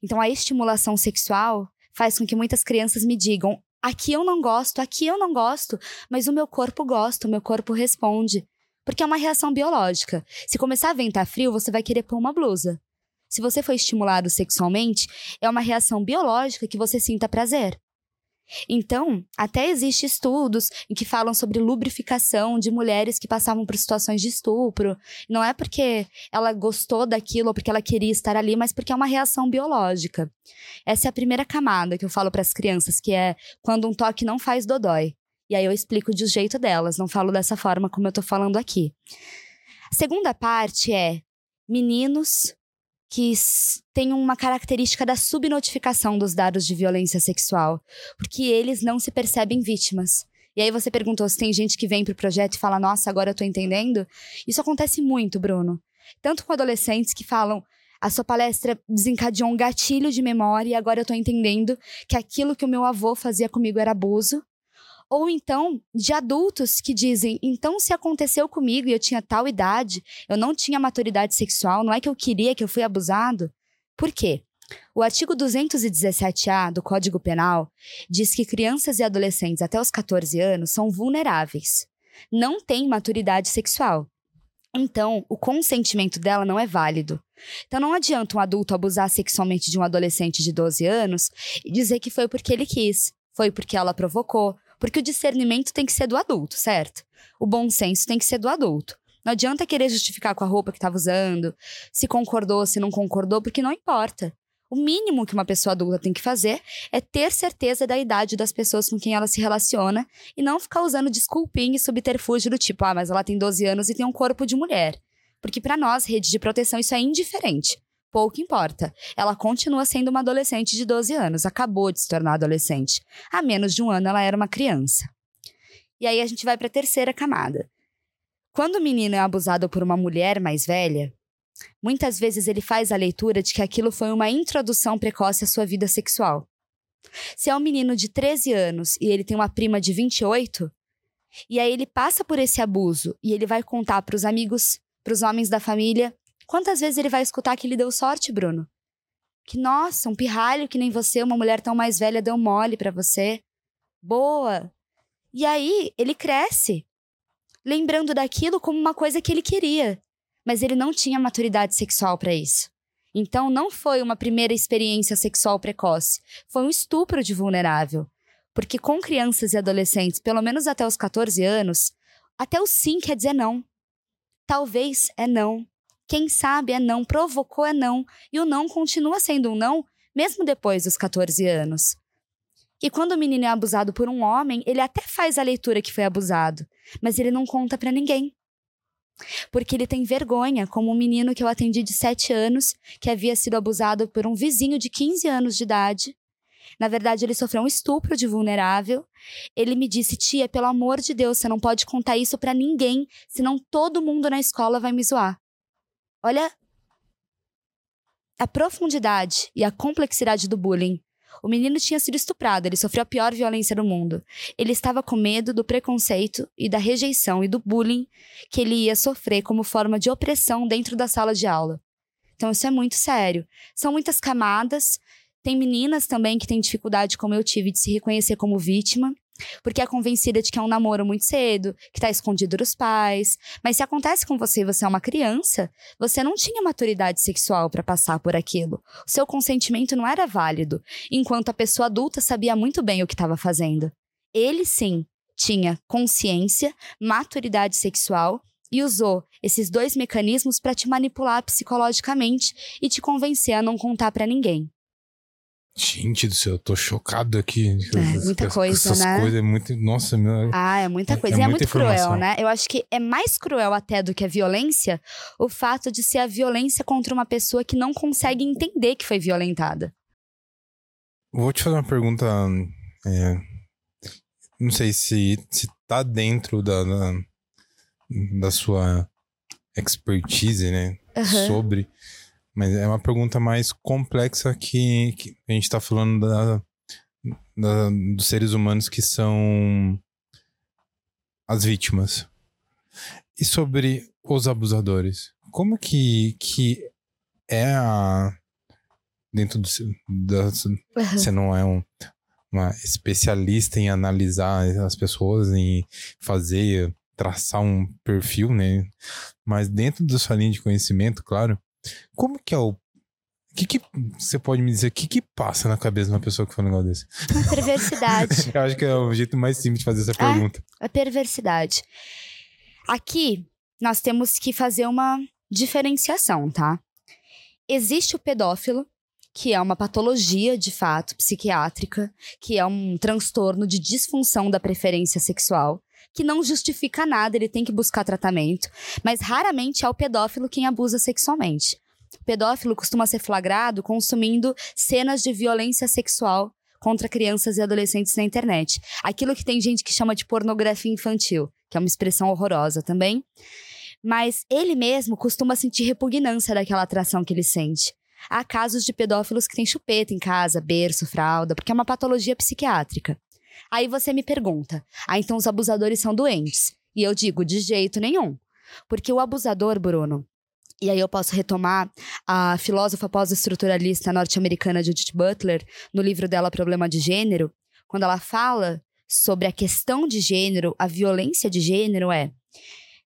Então a estimulação sexual faz com que muitas crianças me digam: aqui eu não gosto, aqui eu não gosto, mas o meu corpo gosta, o meu corpo responde. Porque é uma reação biológica. Se começar a ventar frio, você vai querer pôr uma blusa se você foi estimulado sexualmente, é uma reação biológica que você sinta prazer. Então, até existem estudos em que falam sobre lubrificação de mulheres que passavam por situações de estupro. Não é porque ela gostou daquilo ou porque ela queria estar ali, mas porque é uma reação biológica. Essa é a primeira camada que eu falo para as crianças, que é quando um toque não faz dodói. E aí eu explico de jeito delas, não falo dessa forma como eu tô falando aqui. A segunda parte é meninos que tem uma característica da subnotificação dos dados de violência sexual, porque eles não se percebem vítimas. E aí você perguntou se tem gente que vem pro projeto e fala: "Nossa, agora eu tô entendendo". Isso acontece muito, Bruno. Tanto com adolescentes que falam: "A sua palestra desencadeou um gatilho de memória e agora eu tô entendendo que aquilo que o meu avô fazia comigo era abuso". Ou então, de adultos que dizem: então, se aconteceu comigo e eu tinha tal idade, eu não tinha maturidade sexual, não é que eu queria que eu fui abusado? Por quê? O artigo 217-A do Código Penal diz que crianças e adolescentes até os 14 anos são vulneráveis, não têm maturidade sexual. Então, o consentimento dela não é válido. Então, não adianta um adulto abusar sexualmente de um adolescente de 12 anos e dizer que foi porque ele quis, foi porque ela provocou, porque o discernimento tem que ser do adulto, certo? O bom senso tem que ser do adulto. Não adianta querer justificar com a roupa que estava usando, se concordou, se não concordou, porque não importa. O mínimo que uma pessoa adulta tem que fazer é ter certeza da idade das pessoas com quem ela se relaciona e não ficar usando desculpinha e subterfúgio do tipo, ah, mas ela tem 12 anos e tem um corpo de mulher. Porque para nós, rede de proteção, isso é indiferente. Pouco importa. Ela continua sendo uma adolescente de 12 anos, acabou de se tornar adolescente. Há menos de um ano ela era uma criança. E aí a gente vai para a terceira camada. Quando o menino é abusado por uma mulher mais velha, Muitas vezes ele faz a leitura de que aquilo foi uma introdução precoce à sua vida sexual. Se é um menino de 13 anos e ele tem uma prima de 28, e aí ele passa por esse abuso e ele vai contar para os amigos, para os homens da família, quantas vezes ele vai escutar que ele deu sorte, Bruno? Que nossa, um pirralho que nem você, uma mulher tão mais velha deu mole para você. Boa. E aí ele cresce, lembrando daquilo como uma coisa que ele queria mas ele não tinha maturidade sexual para isso. Então não foi uma primeira experiência sexual precoce, foi um estupro de vulnerável. Porque com crianças e adolescentes, pelo menos até os 14 anos, até o sim quer dizer não. Talvez é não. Quem sabe é não, provocou é não, e o não continua sendo um não, mesmo depois dos 14 anos. E quando o menino é abusado por um homem, ele até faz a leitura que foi abusado, mas ele não conta para ninguém. Porque ele tem vergonha, como um menino que eu atendi de 7 anos, que havia sido abusado por um vizinho de 15 anos de idade. Na verdade, ele sofreu um estupro de vulnerável. Ele me disse: Tia, pelo amor de Deus, você não pode contar isso para ninguém, senão todo mundo na escola vai me zoar. Olha a profundidade e a complexidade do bullying. O menino tinha sido estuprado, ele sofreu a pior violência do mundo. Ele estava com medo do preconceito e da rejeição e do bullying que ele ia sofrer como forma de opressão dentro da sala de aula. Então isso é muito sério. São muitas camadas. Tem meninas também que têm dificuldade, como eu tive, de se reconhecer como vítima porque é convencida de que é um namoro muito cedo, que está escondido dos pais. Mas se acontece com você e você é uma criança, você não tinha maturidade sexual para passar por aquilo. O seu consentimento não era válido, enquanto a pessoa adulta sabia muito bem o que estava fazendo. Ele sim tinha consciência, maturidade sexual e usou esses dois mecanismos para te manipular psicologicamente e te convencer a não contar para ninguém. Gente do céu, eu tô chocado aqui. É, muita coisa, essas né? coisas é muito. Nossa, meu. Ah, é muita coisa. É e é muita muito cruel, informação. né? Eu acho que é mais cruel até do que a violência o fato de ser a violência contra uma pessoa que não consegue entender que foi violentada. Vou te fazer uma pergunta. é, não sei se, se tá dentro da, da, da sua expertise, né? Aham. Sobre. Mas é uma pergunta mais complexa que, que a gente tá falando da, da- dos seres humanos que são as vítimas. E sobre os abusadores? Como que, que é a. Dentro do, da, você não é um, uma especialista em analisar as pessoas, em fazer, traçar um perfil, né? Mas dentro da sua linha de conhecimento, claro, como que é o. O que, que você pode me dizer? O que, que passa na cabeça de uma pessoa que fala um negócio desse? Perversidade. Eu acho que é o jeito mais simples de fazer essa Ah. pergunta. a perversidade. Aqui, nós temos que fazer uma diferenciação, tá? Existe o pedófilo, que é uma patologia de fato psiquiátrica, que é um transtorno de disfunção da preferência sexual, que não justifica nada, ele tem que buscar tratamento, mas raramente é o pedófilo quem abusa sexualmente. O pedófilo costuma ser flagrado consumindo cenas de violência sexual contra crianças e adolescentes na internet. Aquilo que tem gente que chama de pornografia infantil, que é uma expressão horrorosa também. Mas ele mesmo costuma sentir repugnância daquela atração que ele sente. Há casos de pedófilos que têm chupeta em casa, berço, fralda, porque é uma patologia psiquiátrica. Aí você me pergunta: ah, então os abusadores são doentes? E eu digo: de jeito nenhum. Porque o abusador, Bruno, E aí eu posso retomar a filósofa pós-estruturalista norte-americana Judith Butler, no livro dela Problema de Gênero, quando ela fala sobre a questão de gênero, a violência de gênero é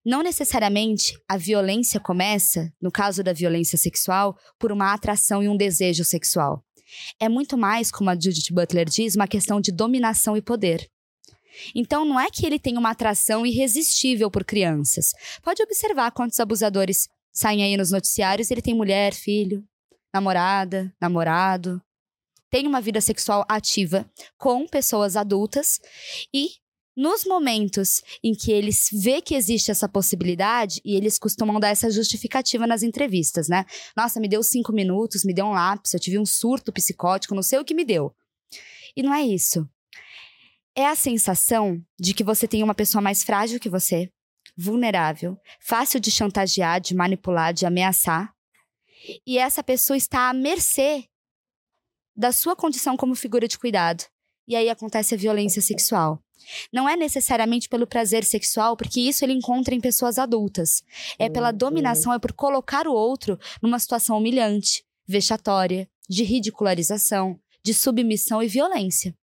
não necessariamente a violência começa, no caso da violência sexual, por uma atração e um desejo sexual. É muito mais, como a Judith Butler diz, uma questão de dominação e poder. Então, não é que ele tem uma atração irresistível por crianças. Pode observar quantos abusadores saem aí nos noticiários, ele tem mulher, filho, namorada, namorado, tem uma vida sexual ativa com pessoas adultas e nos momentos em que eles vê que existe essa possibilidade, e eles costumam dar essa justificativa nas entrevistas, né? Nossa, me deu cinco minutos, me deu um lápis, eu tive um surto psicótico, não sei o que me deu. E não é isso. É a sensação de que você tem uma pessoa mais frágil que você, vulnerável, fácil de chantagear, de manipular, de ameaçar. E essa pessoa está à mercê da sua condição como figura de cuidado. E aí acontece a violência sexual. Não é necessariamente pelo prazer sexual, porque isso ele encontra em pessoas adultas. É pela dominação, é por colocar o outro numa situação humilhante, vexatória, de ridicularização, de submissão e violência.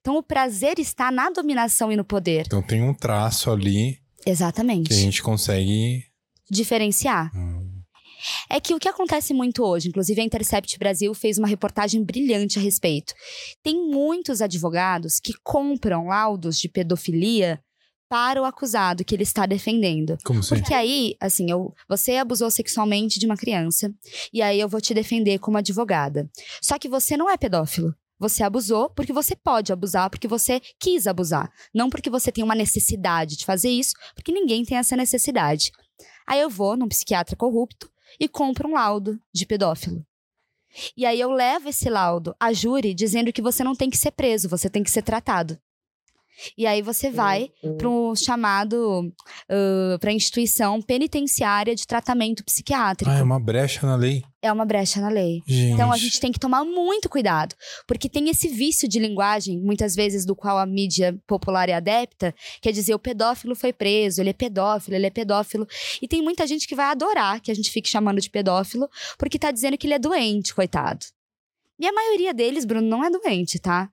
Então o prazer está na dominação e no poder. Então tem um traço ali Exatamente. Que a gente consegue diferenciar. Hum. É que o que acontece muito hoje, inclusive a Intercept Brasil fez uma reportagem brilhante a respeito. Tem muitos advogados que compram laudos de pedofilia para o acusado que ele está defendendo. Como assim? Porque aí, assim, eu, você abusou sexualmente de uma criança e aí eu vou te defender como advogada. Só que você não é pedófilo. Você abusou porque você pode abusar, porque você quis abusar. Não porque você tem uma necessidade de fazer isso, porque ninguém tem essa necessidade. Aí eu vou num psiquiatra corrupto e compro um laudo de pedófilo. E aí eu levo esse laudo à júri dizendo que você não tem que ser preso, você tem que ser tratado. E aí você vai uhum. para o chamado uh, para instituição penitenciária de tratamento psiquiátrico. Ah, é uma brecha na lei. É uma brecha na lei. Gente. Então a gente tem que tomar muito cuidado, porque tem esse vício de linguagem, muitas vezes do qual a mídia popular é adepta, quer dizer, o pedófilo foi preso, ele é pedófilo, ele é pedófilo. E tem muita gente que vai adorar que a gente fique chamando de pedófilo, porque tá dizendo que ele é doente, coitado. E a maioria deles, Bruno, não é doente, tá?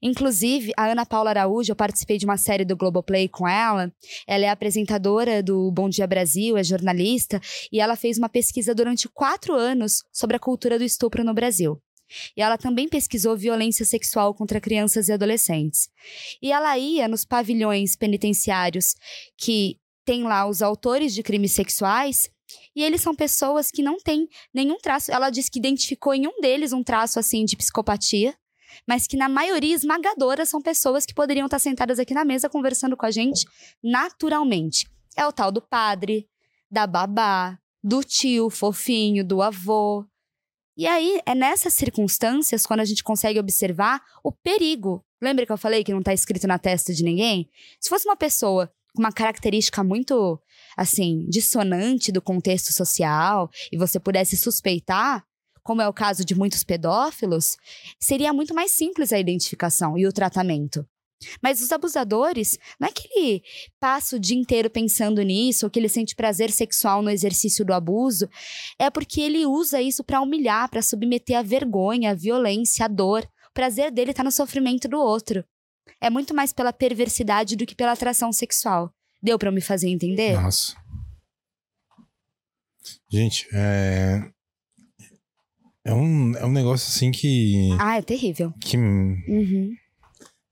Inclusive, a Ana Paula Araújo, eu participei de uma série do Globoplay com ela. Ela é apresentadora do Bom Dia Brasil, é jornalista, e ela fez uma pesquisa durante quatro anos sobre a cultura do estupro no Brasil. E ela também pesquisou violência sexual contra crianças e adolescentes. E ela ia nos pavilhões penitenciários que tem lá os autores de crimes sexuais e eles são pessoas que não têm nenhum traço. Ela disse que identificou em um deles um traço assim de psicopatia mas que na maioria esmagadora são pessoas que poderiam estar sentadas aqui na mesa conversando com a gente naturalmente. É o tal do padre, da babá, do tio fofinho, do avô. E aí, é nessas circunstâncias, quando a gente consegue observar o perigo. Lembra que eu falei que não está escrito na testa de ninguém? Se fosse uma pessoa com uma característica muito, assim, dissonante do contexto social e você pudesse suspeitar, como é o caso de muitos pedófilos, seria muito mais simples a identificação e o tratamento. Mas os abusadores, não é que ele passa o dia inteiro pensando nisso, ou que ele sente prazer sexual no exercício do abuso, é porque ele usa isso para humilhar, para submeter à vergonha, à violência, à dor. O prazer dele está no sofrimento do outro. É muito mais pela perversidade do que pela atração sexual. Deu para me fazer entender? Nossa. Gente, é... É um, é um negócio assim que. Ah, é terrível. Que. Uhum.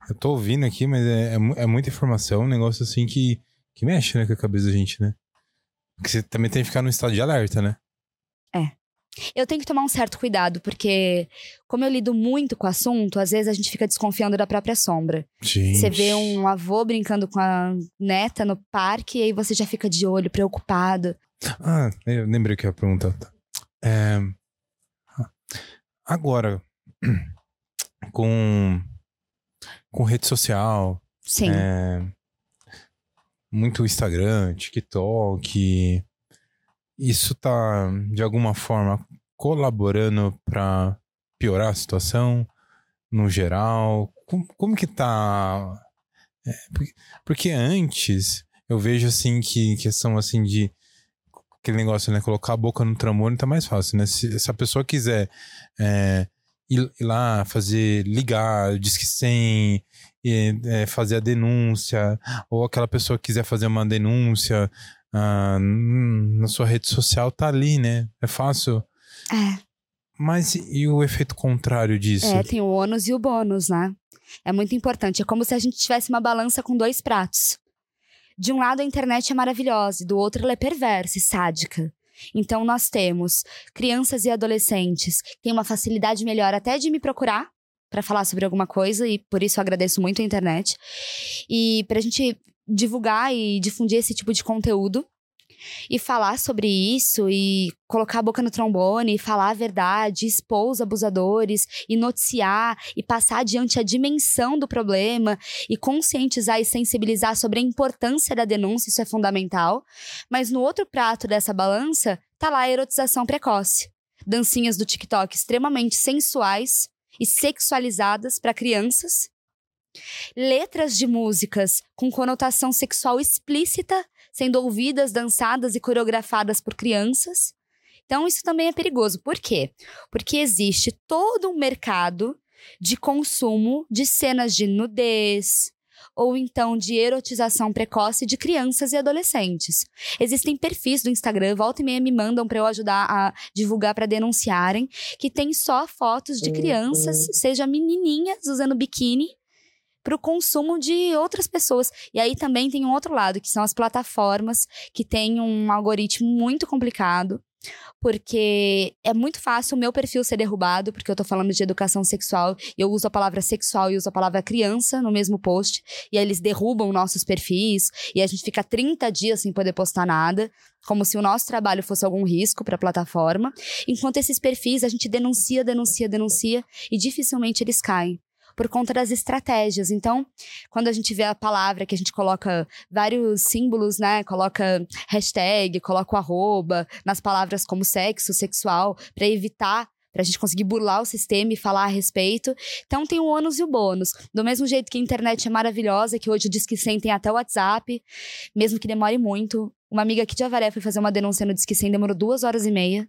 Eu tô ouvindo aqui, mas é, é, é, muita informação, um negócio assim que, que mexe né, com a cabeça da gente, né? Porque você também tem que ficar no estado de alerta, né? É. Eu tenho que tomar um certo cuidado, porque, como eu lido muito com o assunto, às vezes a gente fica desconfiando da própria sombra. Gente. Você vê um avô brincando com a neta no parque e aí você já fica de olho, preocupado. Ah, eu lembrei que ia perguntar. É, Agora, com, com rede social, Sim. É, muito Instagram, TikTok, isso tá de alguma forma colaborando para piorar a situação no geral? Como, como que tá? É, porque, porque, antes eu vejo assim que questão assim de aquele negócio, né? Colocar a boca no trambolho tá mais fácil, né? Se, se a pessoa quiser é, ir, ir, lá fazer, ligar, diz que sem é, fazer a denúncia, ou aquela pessoa quiser fazer uma denúncia ah, na sua rede social, tá ali, né? É fácil. É. Mas e o efeito contrário disso? É, tem o ônus e o bônus, né? É muito importante. É como se a gente tivesse uma balança com dois pratos. De um lado, a internet é maravilhosa, e do outro, ela é perversa e sádica. Então, nós temos crianças e adolescentes que têm uma facilidade melhor até de me procurar para falar sobre alguma coisa, e por isso eu agradeço muito a internet. E para a gente divulgar e difundir esse tipo de conteúdo e falar sobre isso e colocar a boca no trombone, e falar a verdade, expor os abusadores e noticiar e passar adiante a dimensão do problema e conscientizar e sensibilizar sobre a importância da denúncia, isso é fundamental. Mas no outro prato dessa balança tá lá a erotização precoce. Dancinhas do TikTok extremamente sensuais e sexualizadas para crianças. Letras de músicas com conotação sexual explícita sendo ouvidas, dançadas e coreografadas por crianças. Então, isso também é perigoso. Por quê? Porque existe todo um mercado de consumo de cenas de nudez, ou então de erotização precoce de crianças e adolescentes. Existem perfis do Instagram, volta e meia me mandam para eu ajudar a divulgar para denunciarem, que tem só fotos de crianças, uhum. seja menininhas usando biquíni para o consumo de outras pessoas. E aí também tem um outro lado, que são as plataformas, que têm um algoritmo muito complicado, porque é muito fácil o meu perfil ser derrubado, porque eu tô falando de educação sexual, e eu uso a palavra sexual e uso a palavra criança no mesmo post, e aí eles derrubam nossos perfis, e a gente fica 30 dias sem poder postar nada, como se o nosso trabalho fosse algum risco para a plataforma, enquanto esses perfis a gente denuncia, denuncia, denuncia, e dificilmente eles caem por conta das estratégias. Então, quando a gente vê a palavra que a gente coloca vários símbolos, né? Coloca hashtag, coloca o arroba nas palavras como sexo, sexual, para evitar para a gente conseguir burlar o sistema e falar a respeito. Então tem o ônus e o bônus. Do mesmo jeito que a internet é maravilhosa, que hoje diz que sentem até o WhatsApp, mesmo que demore muito. Uma amiga aqui de Avaré foi fazer uma denúncia no Disque 100, demorou duas horas e meia.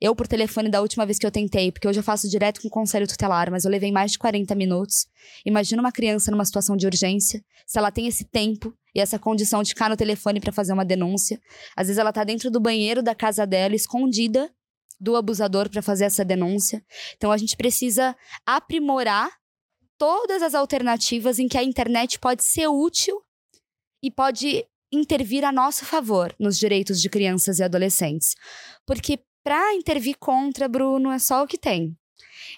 Eu, por telefone, da última vez que eu tentei, porque hoje eu faço direto com o conselho tutelar, mas eu levei mais de 40 minutos. Imagina uma criança numa situação de urgência, se ela tem esse tempo e essa condição de ficar no telefone para fazer uma denúncia. Às vezes ela tá dentro do banheiro da casa dela, escondida do abusador para fazer essa denúncia. Então a gente precisa aprimorar todas as alternativas em que a internet pode ser útil e pode intervir a nosso favor nos direitos de crianças e adolescentes. Porque para intervir contra, Bruno, é só o que tem.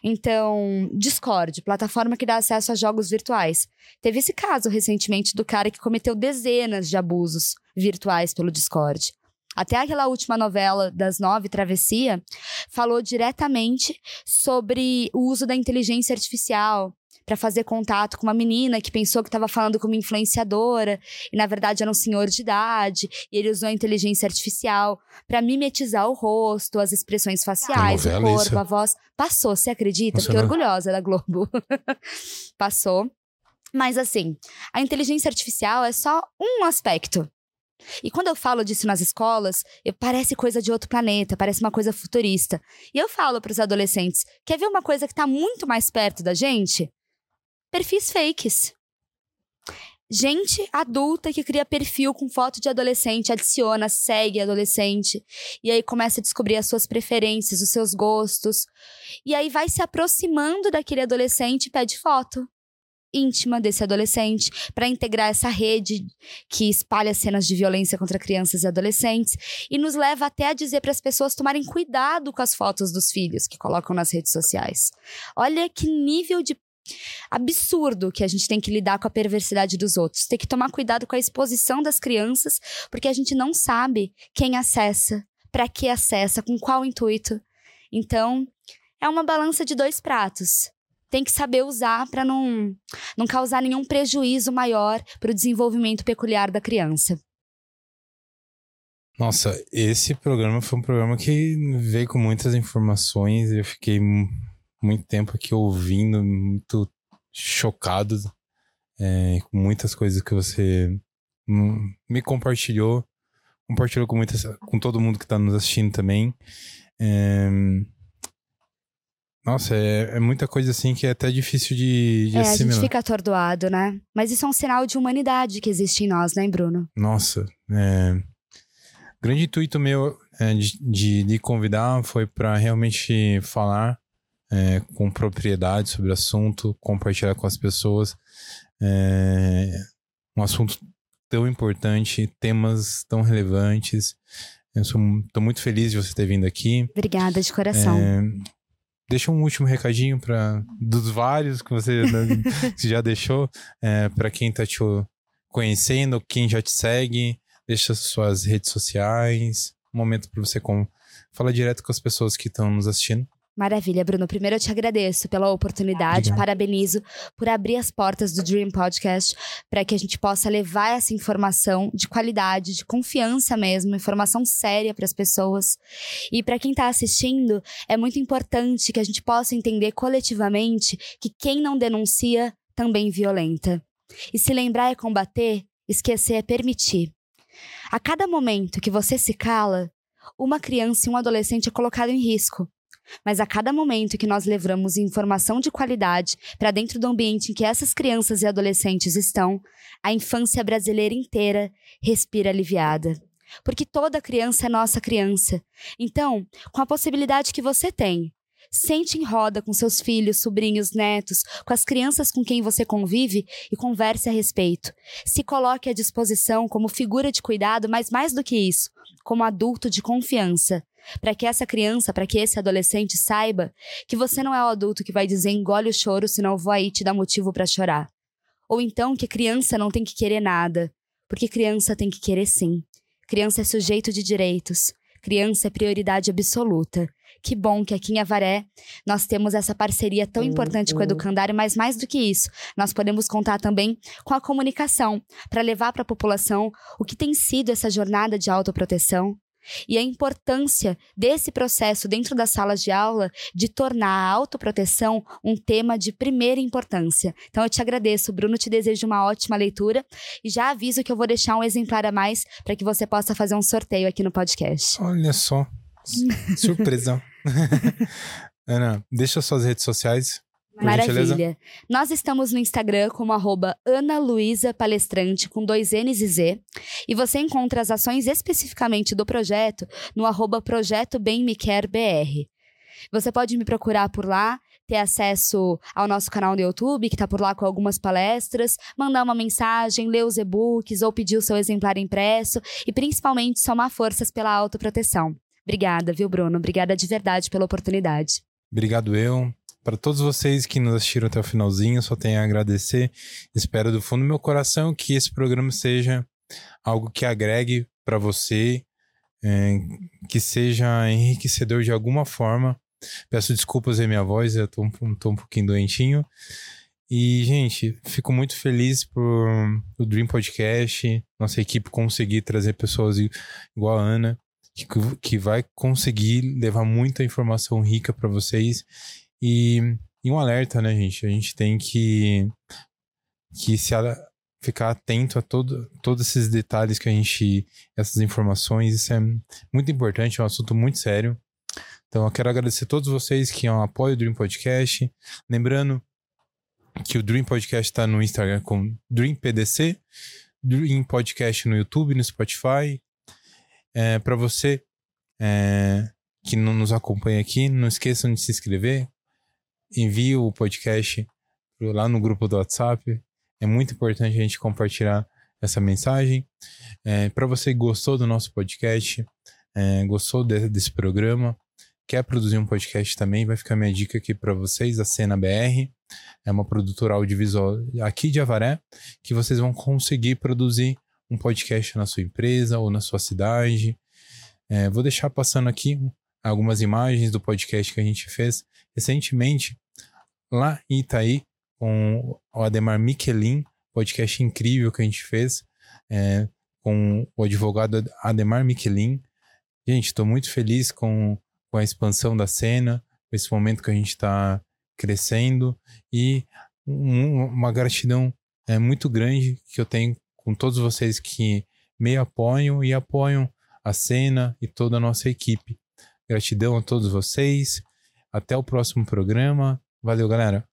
Então, Discord, plataforma que dá acesso a jogos virtuais. Teve esse caso recentemente do cara que cometeu dezenas de abusos virtuais pelo Discord. Até aquela última novela das nove, Travessia, falou diretamente sobre o uso da inteligência artificial para fazer contato com uma menina que pensou que estava falando com uma influenciadora e na verdade era um senhor de idade e ele usou a inteligência artificial para mimetizar o rosto, as expressões faciais, o corpo, isso. a voz. Passou, você acredita? Fiquei orgulhosa da Globo. Passou. Mas assim, a inteligência artificial é só um aspecto e quando eu falo disso nas escolas, eu, parece coisa de outro planeta, parece uma coisa futurista. E eu falo para os adolescentes: quer ver uma coisa que está muito mais perto da gente? Perfis fakes. Gente adulta que cria perfil com foto de adolescente, adiciona, segue adolescente, e aí começa a descobrir as suas preferências, os seus gostos. E aí vai se aproximando daquele adolescente e pede foto íntima desse adolescente para integrar essa rede que espalha cenas de violência contra crianças e adolescentes e nos leva até a dizer para as pessoas tomarem cuidado com as fotos dos filhos que colocam nas redes sociais. Olha que nível de absurdo que a gente tem que lidar com a perversidade dos outros. Tem que tomar cuidado com a exposição das crianças, porque a gente não sabe quem acessa, para que acessa, com qual intuito. Então, é uma balança de dois pratos. Tem que saber usar para não, não causar nenhum prejuízo maior para o desenvolvimento peculiar da criança. Nossa, esse programa foi um programa que veio com muitas informações. Eu fiquei muito tempo aqui ouvindo, muito chocado é, com muitas coisas que você me compartilhou. compartilhou com, muitas, com todo mundo que está nos assistindo também. É... Nossa, é, é, muita coisa assim que é até difícil de, de é, assimilar. a gente fica atordoado, né? Mas isso é um sinal de humanidade que existe em nós, né, Bruno? Nossa, é... grande intuito meu é, de, de, de, convidar foi para realmente falar é, com propriedade sobre o assunto, compartilhar com as pessoas é, um assunto tão importante, temas tão relevantes. Eu estou muito feliz de você ter vindo aqui. Obrigada de coração. É, deixa um último recadinho para dos vários que você né, já deixou é, para quem está te conhecendo, quem já te segue. Deixa suas redes sociais, um momento para você com, falar direto com as pessoas que estão nos assistindo. Maravilha, Bruno. Primeiro eu te agradeço pela oportunidade, Obrigado. parabenizo por abrir as portas do Dream Podcast para que a gente possa levar essa informação de qualidade, de confiança mesmo, informação séria para as pessoas. E para quem está assistindo, é muito importante que a gente possa entender coletivamente que quem não denuncia também violenta. E se lembrar é combater, esquecer é permitir. A cada momento que você se cala, uma criança e um adolescente é colocado em risco. Mas a cada momento que nós levamos informação de qualidade para dentro do ambiente em que essas crianças e adolescentes estão, a infância brasileira inteira respira aliviada. Porque toda criança é nossa criança. Então, com a possibilidade que você tem Sente em roda com seus filhos, sobrinhos, netos, com as crianças com quem você convive e converse a respeito. Se coloque à disposição como figura de cuidado, mas mais do que isso, como adulto de confiança. Para que essa criança, para que esse adolescente saiba que você não é o adulto que vai dizer engole o choro, senão eu vou aí te dar motivo para chorar. Ou então que criança não tem que querer nada, porque criança tem que querer sim. Criança é sujeito de direitos. Criança é prioridade absoluta. Que bom que aqui em Avaré nós temos essa parceria tão importante com o Educandário, mas mais do que isso, nós podemos contar também com a comunicação para levar para a população o que tem sido essa jornada de autoproteção, e a importância desse processo dentro das salas de aula de tornar a autoproteção um tema de primeira importância. Então eu te agradeço, Bruno, te desejo uma ótima leitura e já aviso que eu vou deixar um exemplar a mais para que você possa fazer um sorteio aqui no podcast. Olha só, surpresa. Ana, deixa suas redes sociais Maravilha. Nós estamos no Instagram como arroba Ana Luísa Palestrante, com dois N's e Z. E você encontra as ações especificamente do projeto no arroba Projeto Bem Me Quer BR. Você pode me procurar por lá, ter acesso ao nosso canal no YouTube, que está por lá com algumas palestras, mandar uma mensagem, ler os e-books ou pedir o seu exemplar impresso e principalmente somar forças pela autoproteção. Obrigada, viu, Bruno? Obrigada de verdade pela oportunidade. Obrigado eu. Para todos vocês que nos assistiram até o finalzinho, só tenho a agradecer. Espero do fundo do meu coração que esse programa seja algo que agregue para você, é, que seja enriquecedor de alguma forma. Peço desculpas aí minha voz, eu tô, tô um pouquinho doentinho. E, gente, fico muito feliz por o Dream Podcast, nossa equipe conseguir trazer pessoas igual a Ana, que, que vai conseguir levar muita informação rica para vocês e, e, um alerta, né, gente? A gente tem que, que se ficar atento a todo, todos esses detalhes que a gente. essas informações. Isso é muito importante, é um assunto muito sério. Então, eu quero agradecer a todos vocês que apoiam o Dream Podcast. Lembrando que o Dream Podcast está no Instagram com Dream PDC, Dream Podcast no YouTube, no Spotify. É, Para você é, que não nos acompanha aqui, não esqueçam de se inscrever, envie o podcast lá no grupo do WhatsApp. É muito importante a gente compartilhar essa mensagem. É, para você que gostou do nosso podcast, é, gostou de, desse programa, quer produzir um podcast também, vai ficar minha dica aqui para vocês, a Cena BR. É uma produtora audiovisual aqui de Avaré, que vocês vão conseguir produzir um podcast na sua empresa ou na sua cidade. É, vou deixar passando aqui algumas imagens do podcast que a gente fez recentemente lá em Itaí com o Ademar Michelin, podcast incrível que a gente fez é, com o advogado Ademar Michelin. Gente, estou muito feliz com, com a expansão da cena, com esse momento que a gente está crescendo e um, uma gratidão é, muito grande que eu tenho com todos vocês que me apoiam e apoiam a cena e toda a nossa equipe. Gratidão a todos vocês. Até o próximo programa. Valeu, galera.